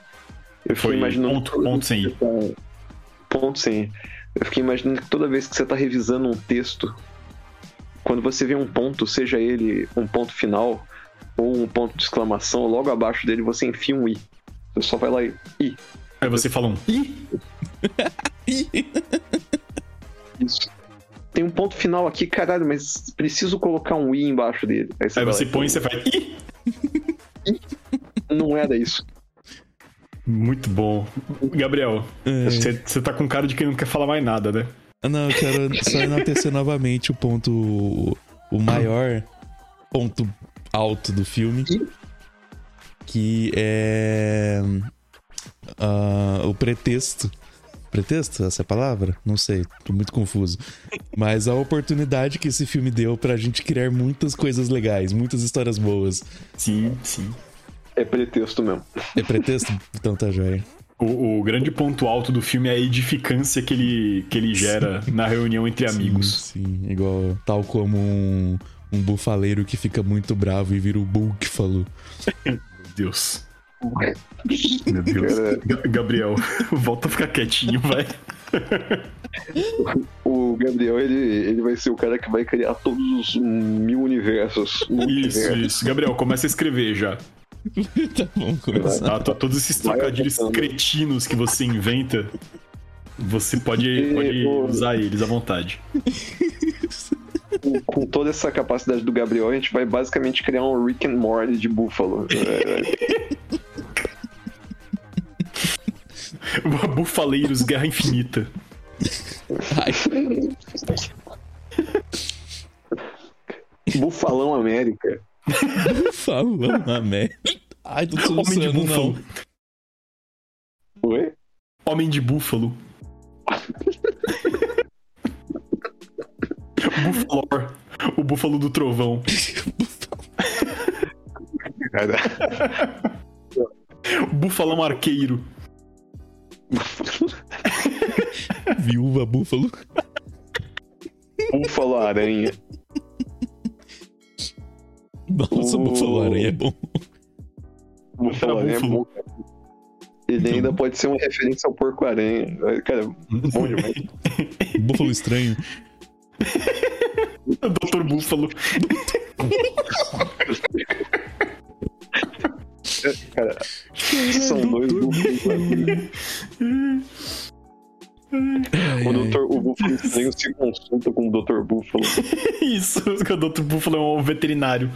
Eu fiquei Foi imaginando ponto, ponto i. você tá- Ponto sem i. Eu fiquei imaginando que toda vez que você tá revisando um texto, quando você vê um ponto, seja ele um ponto final ou um ponto de exclamação, logo abaixo dele você enfia um i. Você só vai lá e i. Aí você fala um ih, Isso. Tem um ponto final aqui, caralho, mas preciso colocar um i embaixo dele. Aí aí você lá e põe e você faz ih. Não era isso. Muito bom. Gabriel, É. você você tá com cara de quem não quer falar mais nada, né? Ah, Não, eu quero só enaltecer novamente o ponto. O maior ponto alto do filme. Que é. ah, o pretexto. Pretexto? Essa é a palavra? Não sei, tô muito confuso. Mas a oportunidade que esse filme deu pra gente criar muitas coisas legais, muitas histórias boas. Sim, sim. É pretexto mesmo. É pretexto? Então tá joia. O, o grande ponto alto do filme é a edificância que ele, que ele gera na reunião entre amigos. Sim, sim, igual tal como um, um bufaleiro que fica muito bravo e vira o búfalo. Meu Deus. Meu Deus. Gabriel, volta a ficar quietinho, vai. O Gabriel, ele, ele vai ser o cara que vai criar todos os mil universos. Isso, isso. Gabriel, começa a escrever já. tá bom, começar. Tá? To- Todos esses trocadilhos cretinos que você inventa, você pode, pode usar eles à vontade. Com, com toda essa capacidade do Gabriel, a gente vai basicamente criar um Rick and Morty de Buffalo. Bufaleiros, Guerra Infinita. Ai, Bufalão América. falando a merda. Ai, tô Homem de búfalo. não. Oi? Homem de búfalo. Bufalor. O búfalo do trovão. Cara, Búfalão arqueiro. Viúva búfalo. Búfalo Aranha. Nossa, O- búfalo aranha é bom. Búfalo Aranha é bom. cara. Ele ainda pode ser uma referência ao Porco Aranha. Cara, bom demais. Búfalo estranho. Doutor Búfalo. Cara, são dois búfalos. Ai, O, ai. doutor, o Búfalo Estranho se consulta com o Dr. Búfalo. Isso, o Doutor Búfalo é um veterinário.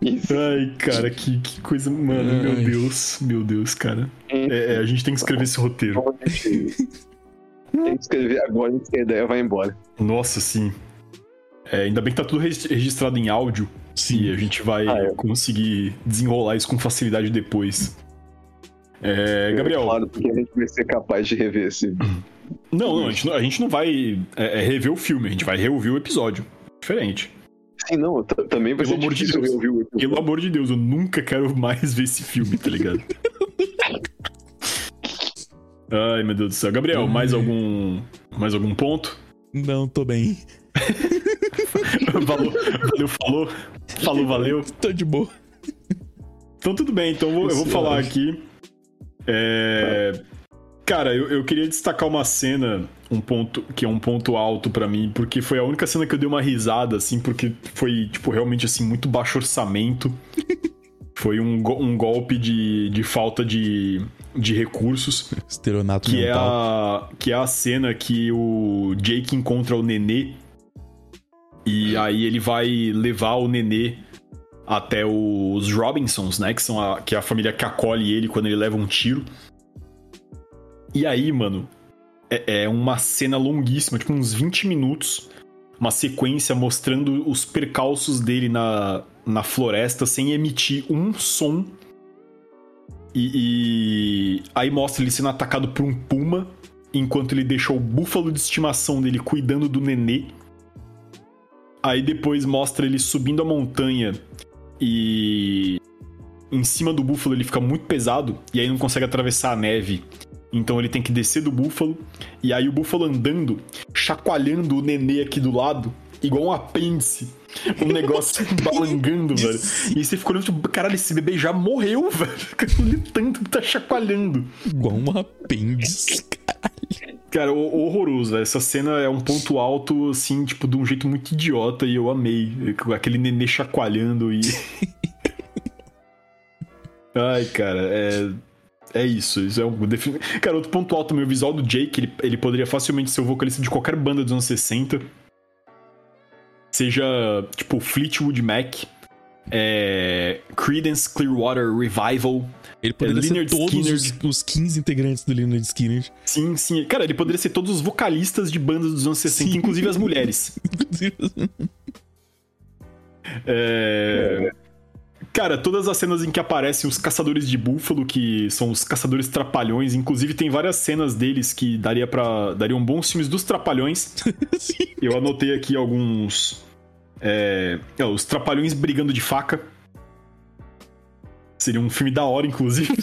Isso. Ai, cara, que, que coisa. Mano, meu Ai. Deus. Meu Deus, cara. É, é, a gente tem que escrever esse roteiro. Tem que escrever agora que a ideia vai embora. Nossa, sim. É, ainda bem que tá tudo regis- registrado em áudio. Sim. E a gente vai Ah, é. conseguir desenrolar isso com facilidade depois. É, Gabriel, Claro, porque a gente vai ser capaz de rever esse. não, não, a gente não, a gente não vai é, é, rever o filme, a gente vai reouvir o episódio. Diferente. Sim, não, também vai Pelo ser amor de difícil Deus. reouvir o episódio. Pelo amor de Deus, eu nunca quero mais ver esse filme, tá ligado? Ai, meu Deus do céu. Gabriel, mais algum. Mais algum ponto? Não, tô bem. Valeu, valeu, falou. Falou, valeu. Tô de boa. Então tudo bem, então eu vou, eu vou falar aqui. É, Cara, eu, eu queria destacar uma cena, um ponto que é um ponto alto pra mim, porque foi a única cena que eu dei uma risada, assim, porque foi, tipo, realmente, assim, muito baixo orçamento. Foi um, um golpe de, de falta de, de recursos. Esteronato Que é, mental. a, que é a cena que o Jake encontra o Nenê. E aí ele vai levar o Nenê até os Robinsons, né? Que, são a, que é a família que acolhe ele quando ele leva um tiro. E aí, mano, é, é uma cena longuíssima, tipo uns 20 minutos. Uma sequência mostrando os percalços dele na, na floresta sem emitir um som. E, e aí mostra ele sendo atacado por um puma enquanto ele deixou o búfalo de estimação dele cuidando do nenê. Aí depois mostra ele subindo a montanha e em cima do búfalo ele fica muito pesado e aí não consegue atravessar a neve. Então ele tem que descer do búfalo e aí o búfalo andando, chacoalhando o nenê aqui do lado, igual um apêndice. Um negócio balangando, velho. E aí você ficou olhando, tipo, caralho, esse bebê já morreu, velho. De tanto que tá chacoalhando. Igual um apêndice. Cara, ho- horroroso, velho. Essa cena é um ponto alto, assim, tipo, de um jeito muito idiota e eu amei. Aquele nenê chacoalhando e. Ai, cara, é. É isso, isso é um. Cara, outro ponto alto, meu visual do Jake, ele, ele poderia facilmente ser o vocalista de qualquer banda dos anos 60. Seja, tipo, Fleetwood Mac, é... Creedence Clearwater Revival. Ele poderia É, ser todos os, Skynyrd. os 15 integrantes do Leonard Skinner. Sim, sim. Cara, ele poderia ser todos os vocalistas de bandas dos anos 60, Sim. inclusive as mulheres. É... Cara, todas as cenas em que aparecem os caçadores de búfalo, que são os caçadores trapalhões, inclusive tem várias cenas deles que daria para dariam bons filmes dos trapalhões. Eu anotei aqui alguns. É... é, os trapalhões brigando de faca. Seria um filme da hora, inclusive.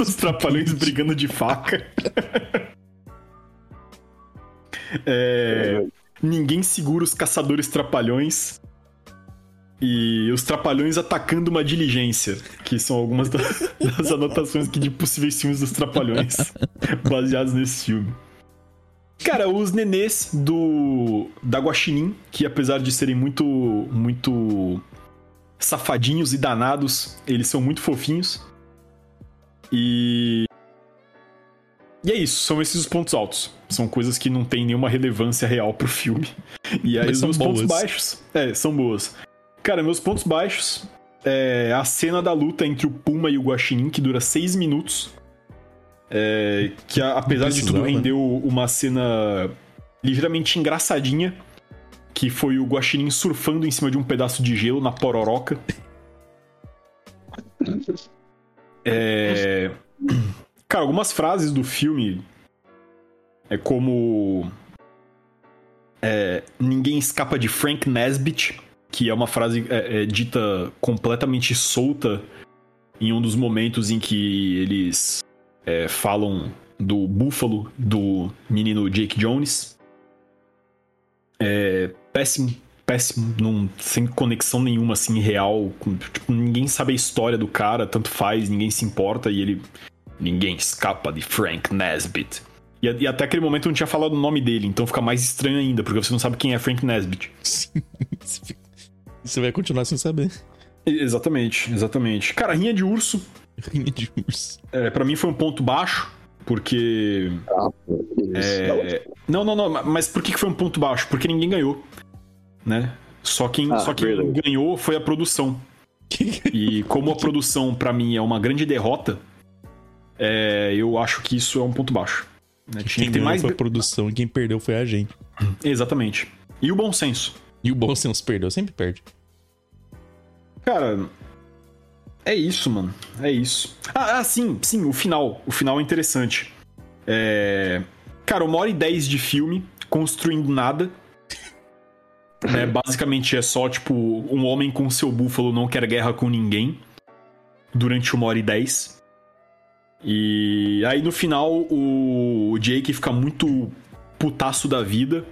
Os trapalhões brigando de faca. É, Ninguém segura os caçadores trapalhões. E os trapalhões atacando uma diligência. Que são algumas da- das anotações aqui de possíveis filmes dos trapalhões. baseados nesse filme. Cara, os nenês do da Guaxinim, que apesar de serem muito muito safadinhos e danados, eles são muito fofinhos. E e é isso, são esses os pontos altos. São coisas que não têm nenhuma relevância real pro filme. E aí Mas os são meus pontos baixos, é, são boas. Cara, meus pontos baixos é a cena da luta entre o Puma e o Guaxinim, que dura seis minutos. É, que apesar de tudo rendeu uma cena ligeiramente engraçadinha, que foi o Guaxinim surfando em cima de um pedaço de gelo na pororoca. É... Cara, algumas frases do filme é como é, ninguém escapa de Frank Nesbitt, que é uma frase é, é, dita completamente solta em um dos momentos em que eles é, falam do búfalo do menino Jake Jones. É péssimo, péssimo, não, sem conexão nenhuma assim real. com- tipo, ninguém sabe a história do cara, tanto faz, ninguém se importa e ele ninguém escapa de Frank Nesbitt. E, e até aquele momento eu não tinha falado o nome dele, então fica mais estranho ainda, porque você não sabe quem é Frank Nesbitt. Sim. Você vai continuar sem saber. Exatamente, exatamente. Cara, rinha de urso, Rinha de urso. é, para mim foi um ponto baixo, porque. Ah, isso. é, Não, não, não, mas por que que foi um ponto baixo? Porque ninguém ganhou. Né? Só quem, Ah, só quem verdade. ganhou foi a produção. E como a produção, pra mim, é uma grande derrota, é, eu acho que isso é um ponto baixo. né? Tinha Quem que ter ganhou mais. foi a produção e quem perdeu foi a gente. Exatamente. E o bom senso. E o bom senso perdeu, sempre perde. Cara, é isso, mano. É isso. Ah, ah, sim, sim, o final. O final é interessante. É... Cara, uma hora e dez de filme, construindo nada. Né? Basicamente é só, tipo, um homem com seu búfalo não quer guerra com ninguém. Durante uma hora e dez. E aí no final o Jake fica muito putaço da vida.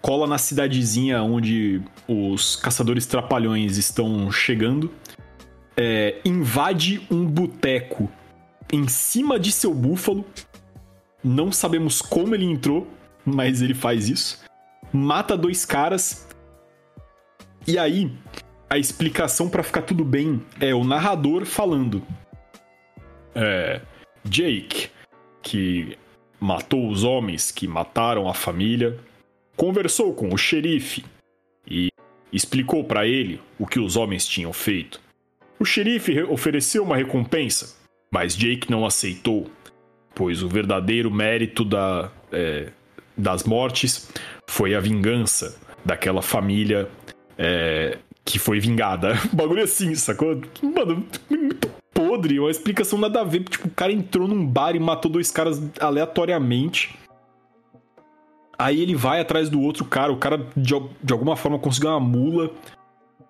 Cola na cidadezinha onde os caçadores trapalhões estão chegando. É, invade um boteco em cima de seu búfalo. Não sabemos como ele entrou, mas ele faz isso. Mata dois caras. E aí, a explicação pra ficar tudo bem é o narrador falando. É. Jake, que matou os homens que mataram a família, conversou com o xerife e explicou pra ele o que os homens tinham feito. O xerife re- ofereceu uma recompensa, mas Jake não aceitou, pois o verdadeiro mérito da, é, das mortes foi a vingança daquela família é, que foi vingada. Um bagulho assim, sacou? Mano, muito podre uma explicação nada a ver. Tipo, o cara entrou num bar e matou dois caras aleatoriamente. Aí ele vai atrás do outro cara, o cara de, de alguma forma conseguiu uma mula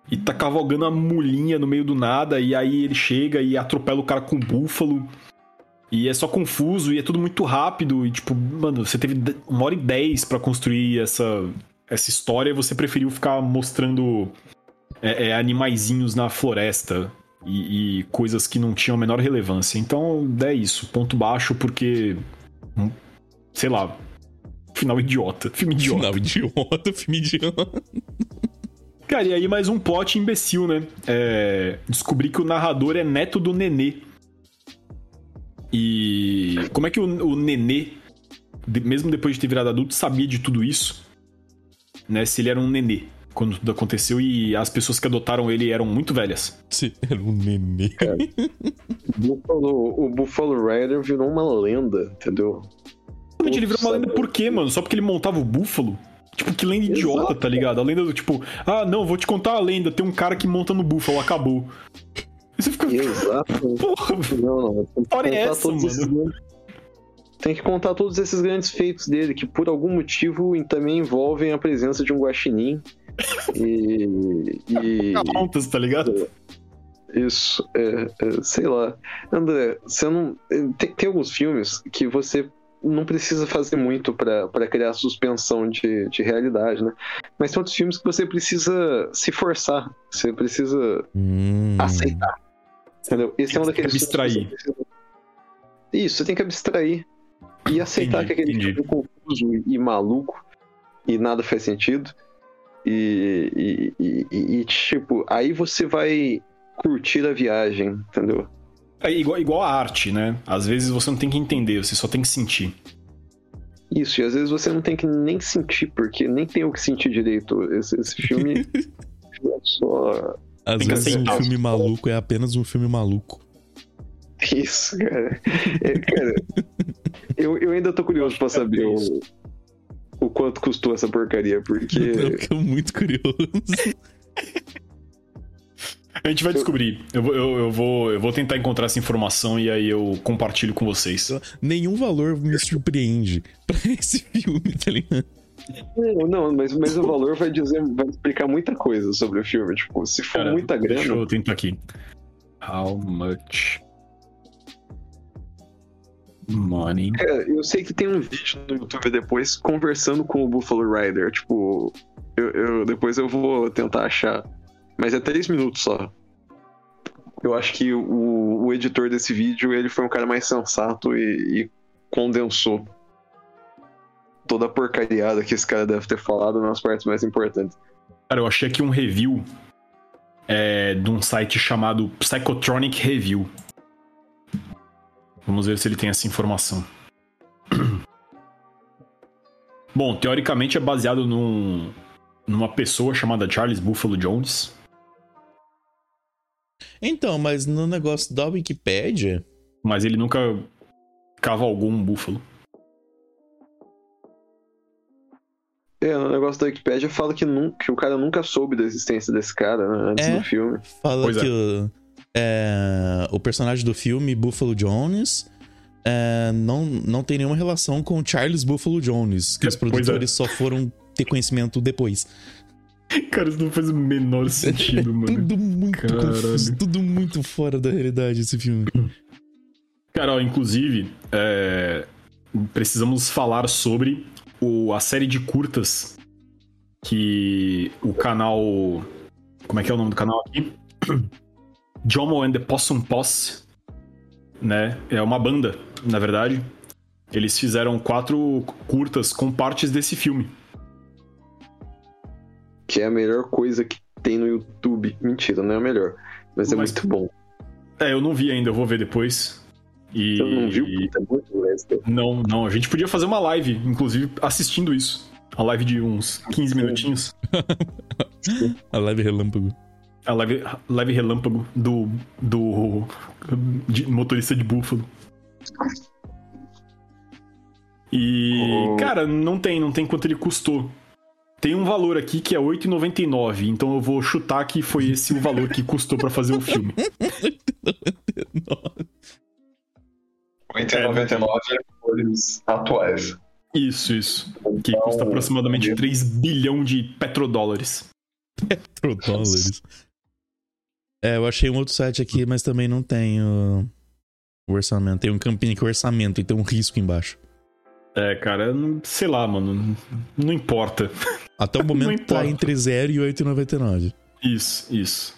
e tá cavalgando uma mulinha no meio do nada, e aí ele chega e atropela o cara com búfalo. E é só confuso e é tudo muito rápido. E tipo, mano, você teve uma hora e dez pra construir essa, essa história e você preferiu ficar mostrando é, é, animaizinhos na floresta e, e coisas que não tinham a menor relevância. Então é isso, ponto baixo, porque. hum, Sei lá. Final idiota. Filme idiota. Final idiota, filme idiota. Cara, e aí mais um plot imbecil, né? É, descobri que o narrador é neto do Nenê. E como é que o, o Nenê, de- mesmo depois de ter virado adulto, sabia de tudo isso? Né? Se ele era um nenê quando tudo aconteceu e as pessoas que adotaram ele eram muito velhas. Você era um nenê. Buffalo- o Buffalo Rider virou uma lenda, entendeu? Exatamente, ele virou uma lenda por quê, mano? Só porque ele montava o búfalo? Tipo, que lenda idiota, Exato, tá ligado? A lenda do tipo, ah, não, vou te contar a lenda, tem um cara que monta no búfalo, acabou. E você fica, Exato. porra, Não, não. Tem que História é contar essa, mano? esses grandes- Tem que contar todos esses grandes feitos dele, que por algum motivo também envolvem a presença de um guaxinim. E. e contas, tá ligado? isso, é, é, sei lá. André, você não. Tem, tem alguns filmes que você não precisa fazer muito pra pra criar suspensão de, de realidade, né? Mas tem outros filmes que você precisa se forçar. Você precisa Hum. aceitar. Entendeu? Esse é um daqueles abstrair. Isso, você tem que abstrair e aceitar Entendi, que aquele entendi. filme é confuso e maluco e nada faz sentido. E, e, e- e- e, tipo, aí você vai curtir a viagem, entendeu? É igual, igual a arte, né? Às vezes você não tem que entender, você só tem que sentir. Isso, e às vezes você não tem que nem sentir, porque nem tem o que sentir direito. Esse, esse filme é só. Às vezes um filme maluco é apenas um filme maluco. Isso, cara. É, cara, eu, eu ainda tô curioso pra saber o, o quanto custou essa porcaria, porque. Eu fico muito curioso. A gente vai descobrir. Eu, vou- eu, eu vou, eu vou tentar encontrar essa informação e aí eu compartilho com vocês. Nenhum valor me surpreende pra esse filme, tá ligado? Não, não, mas, mas o valor vai dizer, vai explicar muita coisa sobre o filme. Tipo, se for Cara, muita grana. Deixa eu tentar aqui. How much money? É, eu sei que tem um vídeo no YouTube depois conversando com o Buffalo Rider. Tipo, eu, eu- depois eu vou tentar achar. Mas é três minutos só. Eu acho que o, o editor desse vídeo ele foi um cara mais sensato e, e condensou toda a porcariada que esse cara deve ter falado nas partes mais importantes. Cara, eu achei aqui um review é, de um site chamado Psychotronic Review. Vamos ver se ele tem essa informação. Bom, teoricamente é baseado num, numa pessoa chamada Charles Buffalo Jones. Então, mas no negócio da Wikipédia, Mas ele nunca cavalgou um búfalo. É, no negócio da Wikipedia fala que, nunca, que o cara nunca soube da existência desse cara né, antes É. do filme. fala Pois é. que o, é, o personagem do filme, Buffalo Jones, é, não, não tem nenhuma relação com o Charles Buffalo Jones, que É, os é. produtores só foram ter conhecimento depois. Cara, isso não faz o menor sentido, mano. Tudo muito Caralho. confuso, tudo muito fora da realidade esse filme. Cara, ó, inclusive, é, precisamos falar sobre o- a série de curtas que o canal. Como é que é o nome do canal aqui? Jomo and the Possum Posse, né? É uma banda, na verdade. Eles fizeram quatro curtas com partes desse filme. Que é a melhor coisa que tem no YouTube. Mentira, não é a melhor. Mas é Mas- muito bom. É, eu não vi ainda, eu vou ver depois. E... Você não viu? Puta, é muito Não, não. A gente podia fazer uma live, inclusive assistindo isso. Uma live de uns 15 minutinhos. A live relâmpago. A live, live relâmpago do. do. de motorista de búfalo. E. Oh. Cara, não tem, não tem quanto ele custou. Tem um valor aqui que é 8,99, então eu vou chutar que foi esse o valor que custou pra fazer o filme. Nossa. 199 é cores atuais. Isso, isso. Que Então, custa aproximadamente meu- 3 bilhão de petrodólares. dólares. É, eu achei um outro site aqui, mas também não tem o, o orçamento. Tem um campinho aqui, o orçamento, e tem um risco embaixo. É, cara, não- sei lá, mano. não- importa. Até o momento tá entre 0 e 8,99. Isso, isso.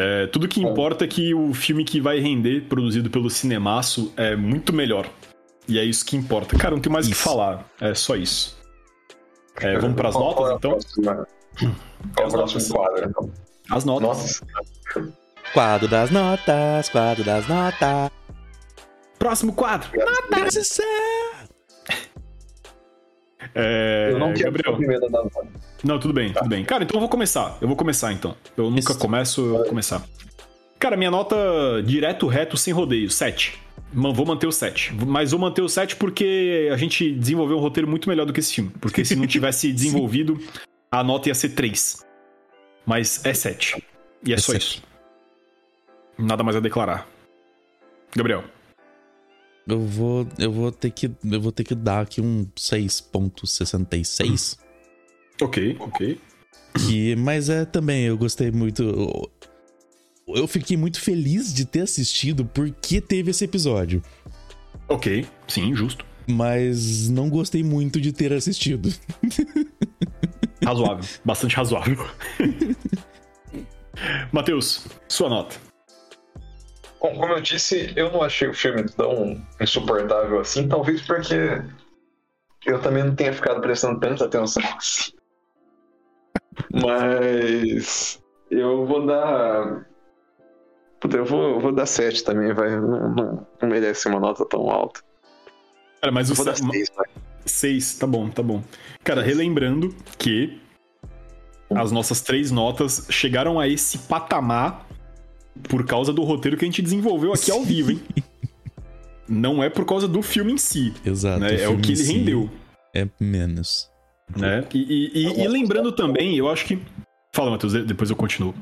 É, tudo que importa é que o filme que vai render, produzido pelo Cinemaço, é muito melhor. E é isso que importa. Cara, não tem mais o que falar. É só isso. É, vamos pras Qual- qual é notas, então? próxima- Qual é o As próximo notas. quadro, então? As notas. Nossa, Quadro das notas, quadro das notas. Próximo quadro. É, eu não quero ser o Gabriel. primeiro a dar nota. Não, tudo bem, tudo bem. Cara, então eu vou começar. Eu vou começar então. Eu nunca Isso. começo, eu vou começar. Cara, minha nota direto, reto, sem rodeio, 7. Man- Vou manter o 7. Mas vou manter o 7 porque a gente desenvolveu um roteiro muito melhor do que esse filme. Porque se não tivesse desenvolvido, a nota ia ser 3. Mas é 7. E é, É só sete. isso. Nada mais a declarar. Gabriel. Eu vou, eu vou ter que, eu vou ter que dar aqui um 6.66. Ok, ok. Que, mas é também, eu gostei muito. Eu, eu fiquei muito feliz de ter assistido porque teve esse episódio. Ok, sim, justo. Mas não gostei muito de ter assistido. Razoável. Bastante razoável. Matheus, sua nota. Como eu disse, eu não achei o filme tão insuportável assim, talvez porque eu também não tenha ficado prestando tanta atenção assim. Mas eu vou dar. Puta, eu vou, eu vou dar 7 também, vai. Não, não, não merece uma nota tão alta. Cara, mas Eu o vou dar se- 6, vai. 6, tá bom, tá bom. Cara, relembrando que as nossas três notas chegaram a esse patamar por causa do roteiro que a gente desenvolveu aqui ao vivo, hein? Não é por causa do filme em si, Exato. né? É o que ele si rendeu, É menos. né? E, e- e- e lembrando também, eu acho que... Fala, Matheus, de- depois eu continuo.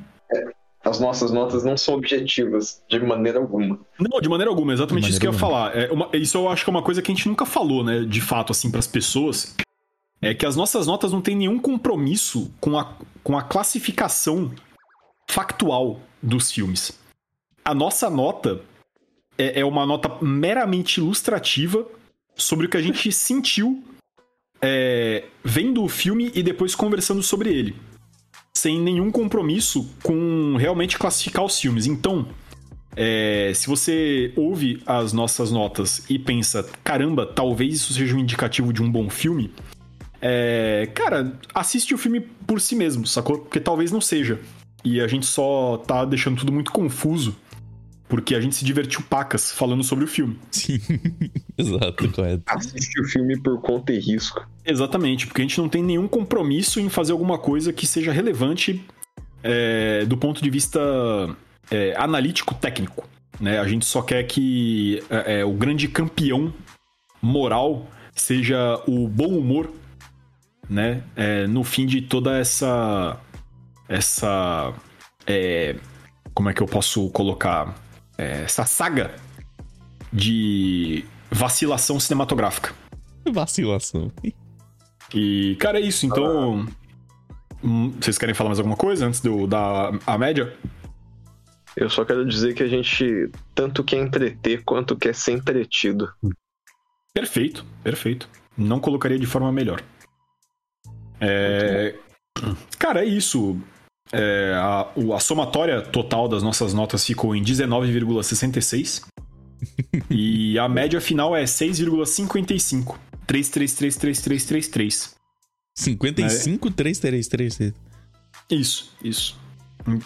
As nossas notas não são objetivas, de maneira alguma. Não, de maneira alguma, exatamente De isso que eu ia maneira falar. É uma- isso eu acho que é uma coisa que a gente nunca falou, né, de fato, assim, pras pessoas. É que as nossas notas não têm nenhum compromisso com a, com a classificação factual dos filmes. A nossa nota é, é uma nota meramente ilustrativa sobre o que a gente sentiu é, vendo o filme e depois conversando sobre ele. Sem nenhum compromisso com realmente classificar os filmes. Então, é, se você ouve as nossas notas e pensa, caramba, talvez isso seja um indicativo de um bom filme, é, cara, assiste o filme por si mesmo, sacou? Porque talvez não seja. E a gente só tá deixando tudo muito confuso, porque a gente se divertiu pacas falando sobre o filme. Sim. Exato, correto. Assiste o filme por conta e risco. Exatamente, porque a gente não tem nenhum compromisso em fazer alguma coisa que seja relevante é, do ponto de vista é, analítico-técnico. Né? A gente só quer que é, é, o grande campeão moral seja o bom humor, né? É, no fim de toda essa. Essa. é, como é que eu posso colocar? É, essa saga de vacilação cinematográfica. Vacilação. E, cara, é isso. Então. hum, Vocês querem falar mais alguma coisa antes de eu dar a média? Eu só quero dizer que a gente tanto quer entreter quanto quer ser entretido. Perfeito, perfeito. Não colocaria de forma melhor. É... Cara, é isso. É, a, a somatória total das nossas notas ficou em 19,66. e a média final é 6,55. 3333333. 55, 333. Isso, isso.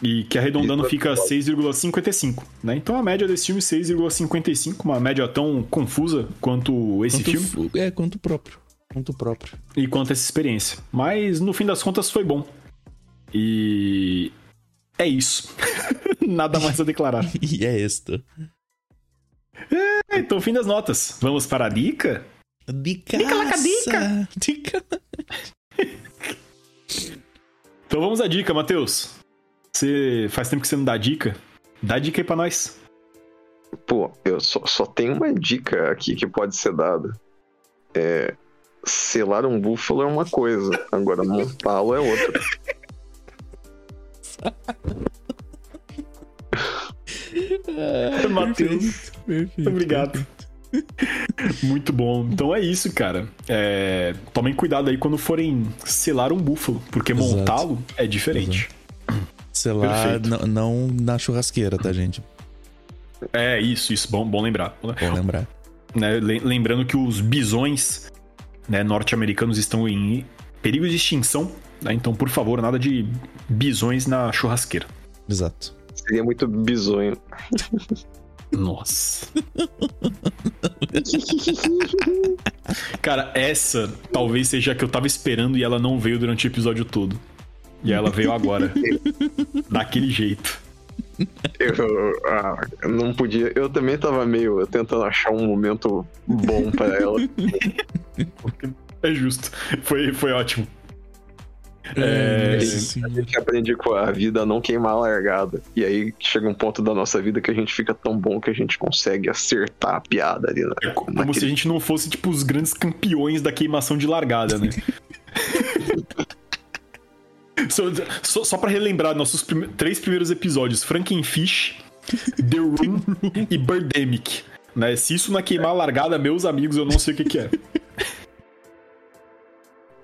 E que arredondando fica 6,55, né? Então a média desse filme 6,55, uma média tão confusa quanto esse Quanto, filme é, quanto próprio. Quanto próprio. e quanto essa experiência. Mas no fim das contas foi bom. E é isso. Nada mais a declarar. E é esta. É, então, fim das notas. Vamos para a dica? Dica. laca, dica. Dica. Então vamos à dica, Matheus. Você faz tempo que você não dá dica? Dá dica aí pra nós. Pô, eu só, só tenho uma dica aqui que pode ser dada. É. Selar um búfalo é uma coisa, agora montá-lo é outra. Matheus. Obrigado. Muito bom. Então é isso, cara. É, Tomem cuidado aí quando forem selar um búfalo, porque montá-lo é diferente. Perfeito. não, na churrasqueira, tá, gente? É isso, isso. Bom, bom lembrar. Bom lembrar. Né, le- Lembrando que os bisões né, norte-americanos estão em perigo de extinção. Né, Então, por favor, nada de bisões na churrasqueira. Exato. Seria muito bizonho. Nossa. Cara, essa talvez seja a que eu tava esperando e ela não veio durante o episódio todo. E ela veio agora. Daquele jeito. Eu, ah, eu não podia. Eu também tava meio tentando achar um momento bom pra ela. É justo. Foi, foi ótimo. É, É, A gente aprende com a vida a não queimar a largada. E aí chega um ponto da nossa vida que a gente fica tão bom que a gente consegue acertar a piada ali. Na, É co- como naquele- se a gente não fosse, tipo, os grandes campeões da queimação de largada, né? só, só, só pra relembrar, nossos prime- três primeiros episódios: Frankenfish, The Room e Birdemic. Né? Se isso não é queimar a largada, meus amigos, eu não sei o que, que é.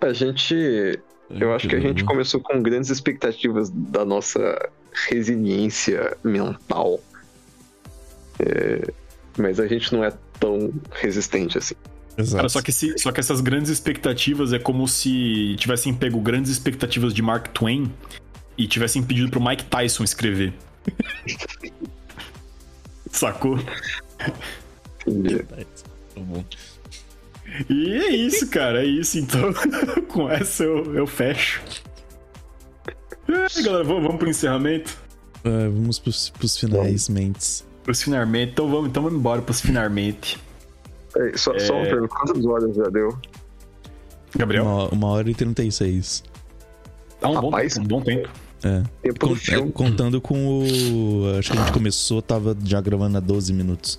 A gente. Eu acho que a gente começou com grandes expectativas da nossa resiliência mental. É, mas a gente não é tão resistente assim. Exato. Cara, só que, esse- só que essas grandes expectativas é como se tivessem pego grandes expectativas de Mark Twain e tivessem pedido pro Mike Tyson escrever. Sacou? Entendi. Tá bom. E é isso, cara, é isso. Então, com essa eu, eu fecho. E aí, galera, vamos, vamos pro encerramento? É, vamos pros, pros finais, mentes. Pros finalmente. Então vamos, então vamos embora pros finalmente. É, só, só uma pergunta: quantas horas já deu? Gabriel? Uma, uma hora e trinta e seis. Dá um bom, Rapaz. tempo, um bom tempo. É. Tempo Con- do é, contando com o. Acho que a gente começou, tava já gravando há 12 minutos.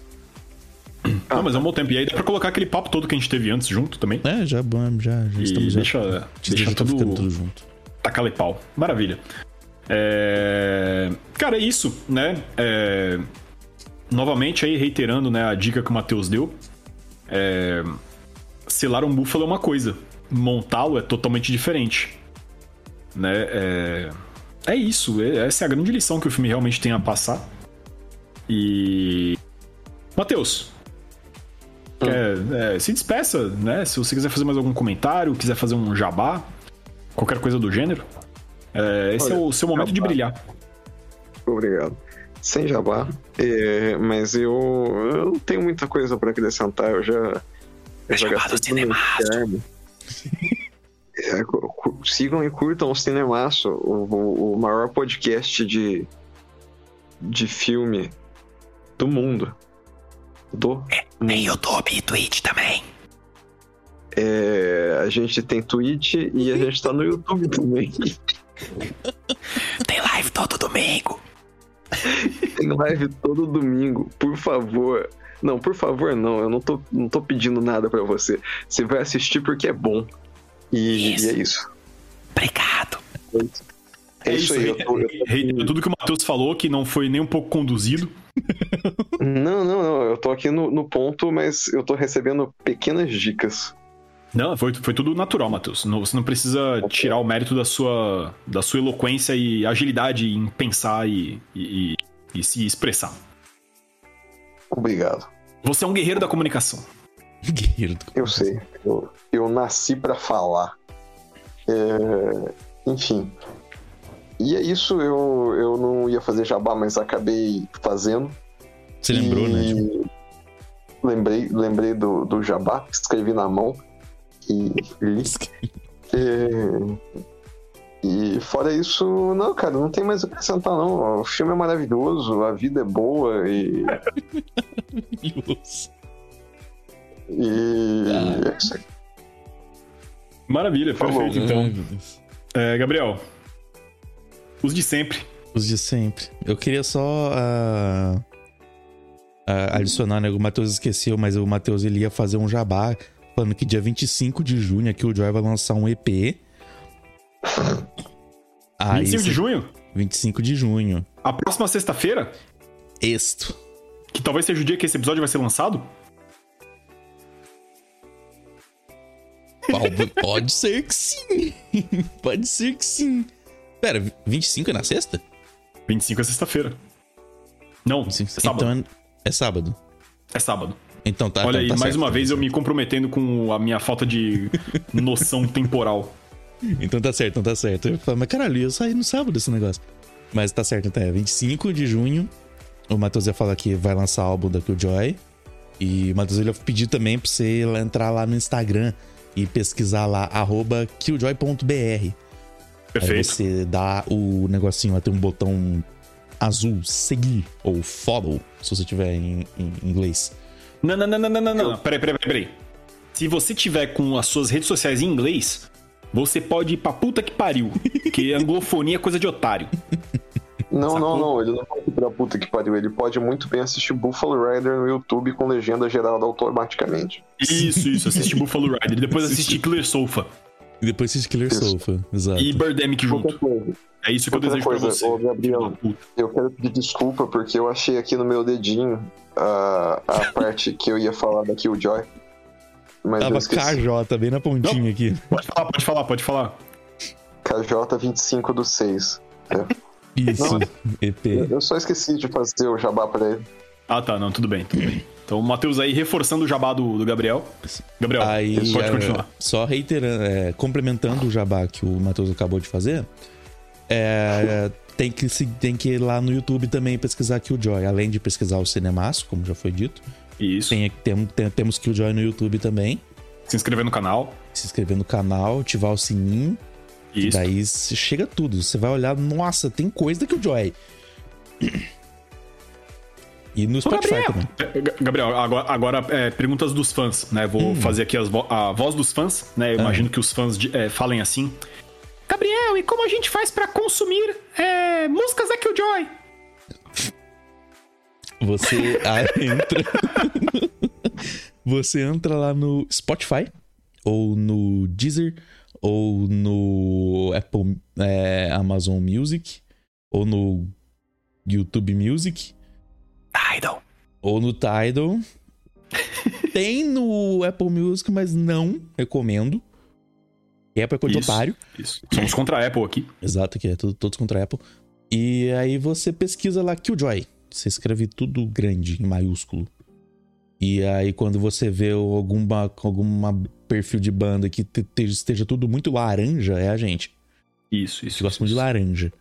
Não, mas é um bom tempo. E aí dá pra colocar aquele papo todo que a gente teve antes junto também. É, já, já, já estamos deixa, já deixa tudo tudo junto. tacar pau. Maravilha. É... Cara, é isso, né? É... Novamente aí, reiterando né, a dica que o Matheus deu. É... Selar um búfalo é uma coisa. Montá-lo é totalmente diferente. Né? É... é isso. é- Essa é a grande lição que o filme realmente tem a passar. E... Matheus, quer, é, se despeça, né? Se você quiser fazer mais algum comentário, quiser fazer um jabá, qualquer coisa do gênero. É, esse Olha, é o seu momento de jabá. brilhar. Obrigado. Sem jabá, é, mas eu, eu não tenho muita coisa pra acrescentar. Eu já. Eu já gastei charme. É, sigam e curtam o Cinemaço, o, o, o maior podcast de, de filme do mundo. Do Tem YouTube e Twitch também. É, a gente tem Twitch e a gente tá no YouTube também. Tem live todo domingo. Tem live todo domingo, por favor. Não, por favor, não. Eu não tô, não tô pedindo nada pra você. Você vai assistir porque é bom. E, e é isso. Obrigado. É, isso aí. Eu tô- eu tô- Reitero Tudo que o Matheus falou, que não foi nem um pouco conduzido. Não, não, não. Eu tô aqui no, no ponto, mas eu tô recebendo pequenas dicas. Não, foi, foi tudo natural, Matheus. Não- você não precisa tirar o mérito da sua, da sua eloquência e agilidade em pensar e, e- e- e se expressar. Obrigado. Você é um guerreiro da comunicação. Guerreiro do Eu sei. Eu, eu nasci pra falar. É, enfim. E é isso. Eu, eu não ia fazer jabá, mas acabei fazendo. Você lembrou, né? E Tipo, Lembrei, lembrei do, do jabá, escrevi na mão e li. E, e fora isso, não, cara, não tem mais o que acrescentar, não. O filme é maravilhoso, a vida é boa e. Deus. e é isso aí. Maravilha, Falou. perfeito. Ai, Então, é, Gabriel, os de sempre. Os de sempre. Eu queria só. ah, ah, adicionar, né? O Matheus esqueceu, mas o Matheus ele ia fazer um jabá falando que dia 25 de junho aqui o Joy vai lançar um EP. Aí, 25 de junho? 25 de junho. A próxima sexta-feira, Isto. que talvez seja o dia que esse episódio vai ser lançado, pode ser que sim. Pode ser que sim. Pera, 25 é na sexta? 25 é sexta-feira. Não, é 25. sábado. Então é, é sábado. É sábado. Então tá. Olha então aí, tá mais certo, uma tá vez eu certo. me comprometendo com a minha falta de noção temporal. Então tá certo, então tá certo. Eu falo, mas caralho, eu saí no sábado esse negócio. Mas tá certo, então é 25 de junho. O Matheus ia falar que vai lançar o álbum da Killjoy. E o Matheus ele ia pedir também pra você entrar lá no Instagram e pesquisar lá, arroba killjoy.br. Aí Perfeito. você dá o negocinho lá, tem um botão azul, seguir, ou follow, se você tiver em, em inglês. Não, não, não, não, não, não, não. Peraí, peraí, peraí, peraí. Se você tiver com as suas redes sociais em inglês, você pode ir pra puta que pariu. Porque anglofonia é coisa de otário. Não, Sacou? não, não, ele não pode ir pra puta que pariu. Ele pode muito bem assistir Buffalo Rider no YouTube com legenda gerada automaticamente. Isso, isso. Assiste Buffalo Rider. Depois assiste Killer Sofa. E depois assiste Killer Isso. Sofa, exato. E Birdemic junto. É isso que eu outra desejo pra coisa, você. ô, Gabriel, eu quero pedir desculpa porque eu achei aqui no meu dedinho a, a parte que eu ia falar da Killjoy. Mas eu Tava esqueci. KJ, bem na pontinha aqui. Pode falar, pode falar, pode falar. KJ 25 do 6. Isso, EP. Eu só esqueci de fazer o jabá pra ele. Ah, tá, não, tudo bem, tudo bem. Então o Matheus aí reforçando o jabá do, do Gabriel. Gabriel, Aí, pode é, continuar. só reiterando, é, complementando o jabá que o Matheus acabou de fazer, é, tem, que, se- tem que ir lá no YouTube também pesquisar Killjoy. Além de pesquisar o Cinemaço, como já foi dito, Isso. tem, tem, tem, temos Killjoy no YouTube também. Se inscrever no canal. Se inscrever no canal, ativar o sininho, Isso. daí chega tudo. Você vai olhar, nossa, tem coisa da Killjoy. E no Spotify Gabriel, também. Ga- Gabriel, agora, agora, é, perguntas dos fãs, né? Vou fazer aqui as vo- a voz dos fãs, né? Eu imagino que os fãs de- é, falem assim. Gabriel, e como a gente faz pra consumir é, músicas da Killjoy? Você ah, entra. você entra lá no Spotify, ou no Deezer, ou no Apple é, Amazon Music, ou no YouTube Music, Tidal. ou no Tidal. Tem no Apple Music, mas não recomendo. Apple é coisa de Isso. otário. Isso. Somos contra a Apple aqui. Exato, que é tudo, todos contra a Apple. E aí você pesquisa lá Killjoy. Você escreve tudo grande, em maiúsculo. E aí quando você vê alguma, alguma perfil de banda que te- te- esteja tudo muito laranja, é a gente. Isso, Eu isso. gosto muito de laranja.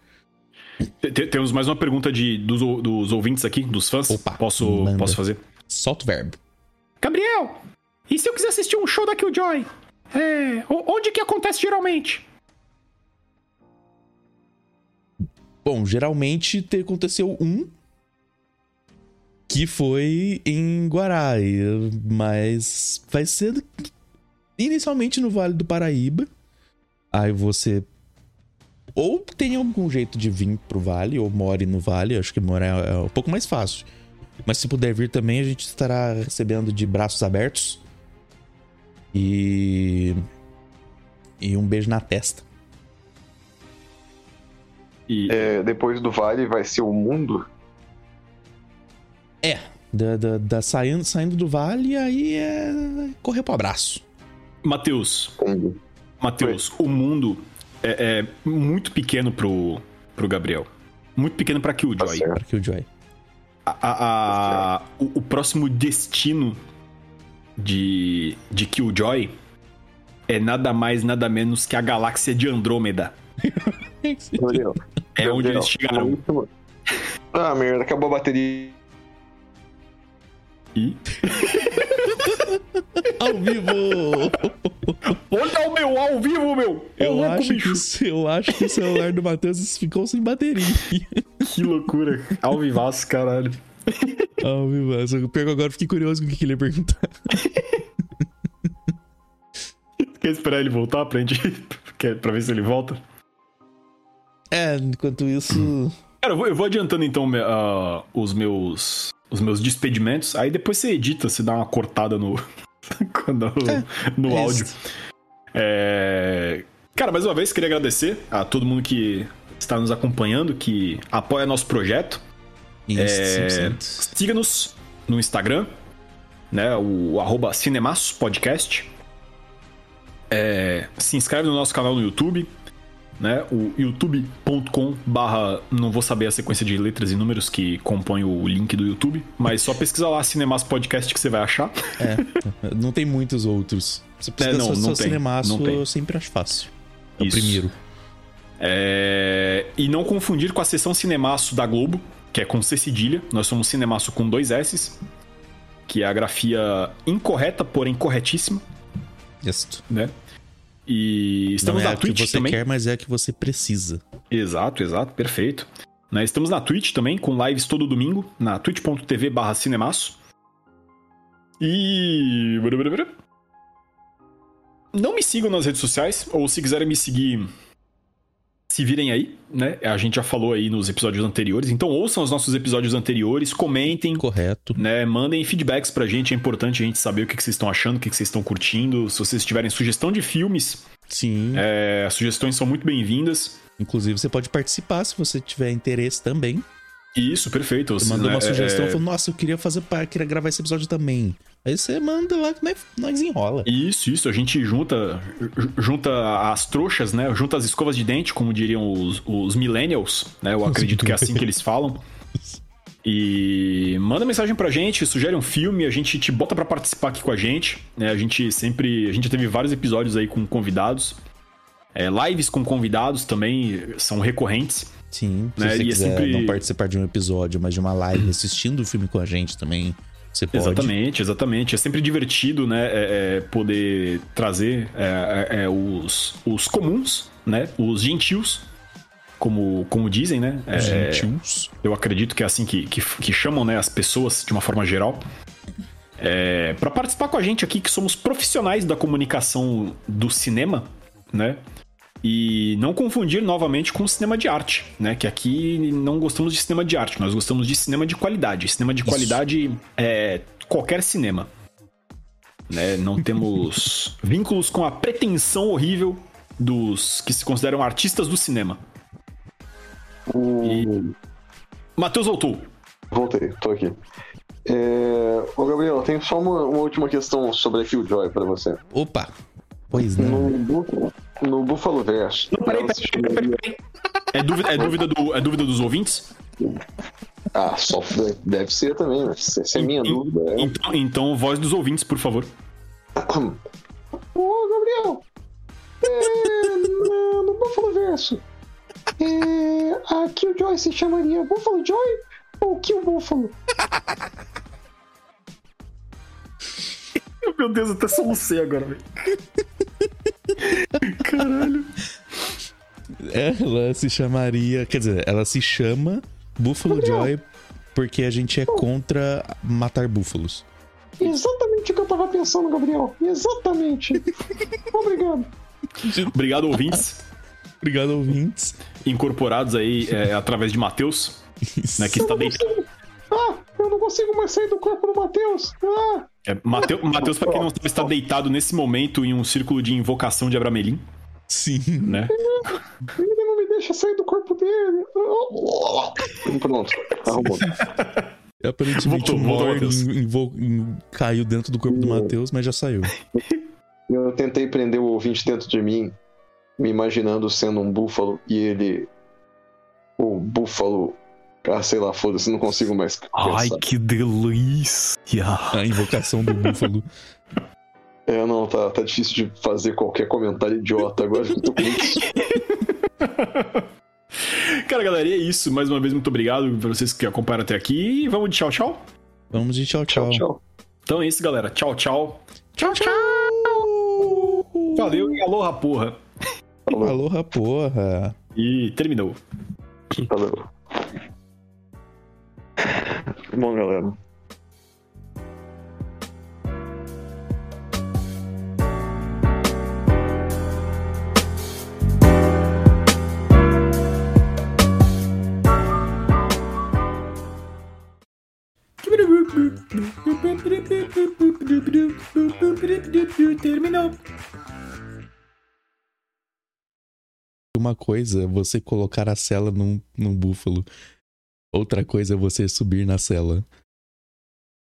Te- te- Temos mais uma pergunta de, dos, dos ouvintes aqui, dos fãs. Opa, posso, manda. posso fazer? Solta o verbo. Gabriel, e se eu quiser assistir um show da Killjoy? É, onde que acontece geralmente? Bom, geralmente te- aconteceu um que foi em Guará, e- mas vai ser inicialmente no Vale do Paraíba. Aí você ou tem algum jeito de vir pro Vale, ou more no Vale, acho que morar é um pouco mais fácil. Mas se puder vir também, a gente estará recebendo de braços abertos. E. E um beijo na testa. E, É, depois do Vale vai ser o mundo. É, da, da, da- saindo, saindo do vale, aí é correr pro abraço. Matheus? Matheus, o mundo é, é muito pequeno pro, pro Gabriel. Muito pequeno pra Tá Killjoy. certo. Para que o Joy. A- a- a- o, o próximo destino de, de Killjoy é nada mais, nada menos que a galáxia de Andrômeda. Gabriel, É onde eles chegaram. Ah, merda, acabou a bateria. E... Ao vivo! Olha o meu ao vivo, meu! Eu louco, acho, que, bicho! o ce- eu acho que o celular do Matheus ficou sem bateria. Que loucura. Ao vivaço, caralho. Ao que eu pego agora, fiquei curioso com o que que ele ia perguntar. Quer esperar ele voltar pra gente. Quer, pra ver se ele volta? É, enquanto isso, Cara, eu vou, eu vou adiantando então ah, os meus os meus despedimentos. Aí depois você edita, você dá uma cortada no, no, no é áudio. É, Cara, mais uma vez queria agradecer a todo mundo que está nos acompanhando, que apoia nosso projeto. Isso, É, 100%. Siga-nos no Instagram, né? O arroba Cinemaços Podcast. É, se inscreve no nosso canal no YouTube, né? O youtube.com barra. Não vou saber a sequência de letras e números que compõem o link do YouTube, mas só pesquisa lá Cinemaços Podcast que você vai achar. É, não tem muitos outros. Você precisa É, não, só, não tem, cinemaço, não tem. eu sempre acho fácil. É o Isso. primeiro. É, E não confundir com a seção Cinemaço da Globo, que é com C cedilha. Nós somos Cinemaço com dois S, que é a grafia incorreta, porém corretíssima, Isto. né? E estamos não é na o que Twitch você também. quer, mas é o que você precisa. Exato, exato, perfeito. Né, Estamos na Twitch também, com lives todo domingo, na twitch.tv barra cinemaço. E... Não me sigam nas redes sociais, ou se quiserem me seguir, se virem aí, né? A gente já falou aí nos episódios anteriores, então ouçam os nossos episódios anteriores, comentem, Correto. né? Mandem feedbacks pra gente, é importante a gente saber o que que vocês estão achando, o que que vocês estão curtindo. Se vocês tiverem sugestão de filmes, Sim. é, as sugestões são muito bem-vindas. Inclusive, você pode participar se você tiver interesse também. Isso, perfeito. Você mandou né, uma sugestão, é, falou, nossa, eu queria fazer, queria gravar esse episódio também. Aí você manda lá que nós, nós enrola. Isso, isso. A gente junta, ju- junta as trouxas, né? Junta as escovas de dente, como diriam os, os millennials, né? Eu acredito que é assim que eles falam. E manda mensagem pra gente, sugere um filme, a gente te bota pra participar aqui com a gente. Né? A gente sempre. A gente já teve vários episódios aí com convidados. É, lives com convidados também são recorrentes. Sim, se Né, você e é quiser sempre- não participar de um episódio, mas de uma live assistindo o filme com a gente também, você pode. Exatamente, exatamente. É sempre divertido, né? é- é poder trazer é, é, é, os, os comuns, né? Os gentios, como, como dizem, né? É, Gentios. eu acredito que é assim que, que, que chamam né, as pessoas de uma forma geral. É, para participar com a gente aqui, que somos profissionais da comunicação do cinema, né? E não confundir novamente com o cinema de arte, né? Que aqui não gostamos de cinema de arte, nós gostamos de cinema de qualidade. Cinema de Isso. qualidade é qualquer cinema. Né? Não temos vínculos com a pretensão horrível dos que se consideram artistas do cinema. O... Matheus voltou. Voltei, tô aqui. É... Ô, Gabriel, tem só uma, uma última questão sobre a Killjoy pra você. Opa! Pois não. No, no Buffalo Verso. Peraí, ela peraí, peraí, peraí, peraí. É dúvida, é, dúvida do, é dúvida dos ouvintes? Ah, só deve ser também, né? Se, se é minha Em- dúvida. É... Então, então, voz dos ouvintes, por favor. Ô, Gabriel! É, no, no Buffalo Verso. É, a Killjoy se chamaria Buffalo Joy ou Kill Buffalo? Meu Deus, até solucei agora, velho. Caralho. Ela se chamaria. Quer dizer, ela se chama Buffalo Joy porque a gente é contra matar búfalos. Exatamente o que eu tava pensando, Gabriel. Exatamente. Obrigado. Obrigado, ouvintes, Obrigado, ouvintes. incorporados aí é, através de Matheus, né, que está deitado. Ah, eu não consigo mais sair do corpo do Matheus. Ah, É, Mateu- Matheus, pra quem não sabe, está deitado nesse momento em um círculo de invocação de Abramelin, Sim. né? ele não me deixa sair do corpo dele. Pronto, arrumou. Aparentemente Voltou, o voltou, Mor Matheus. em- invo- em- caiu dentro do corpo do Matheus, mas já saiu. Eu tentei prender o ouvinte dentro de mim, me imaginando sendo um búfalo e ele. O búfalo. Ah, sei lá, foda-se, não consigo mais pensar. que delícia! A invocação do búfalo. É, não, tá, tá difícil de fazer qualquer comentário idiota agora. Eu tô com. Cara, galera, e é isso. Mais uma vez, muito obrigado pra vocês que acompanharam até aqui. E vamos de tchau, tchau. Vamos de tchau, tchau. Tchau, tchau. Então é isso, galera. Tchau, tchau. Tchau, tchau. Valeu e aloha, porra. Aloha, porra. E terminou. Valeu. Bom, galera. Terminou. Uma coisa, é você colocar a cela num, num búfalo Outra coisa é você subir na cela.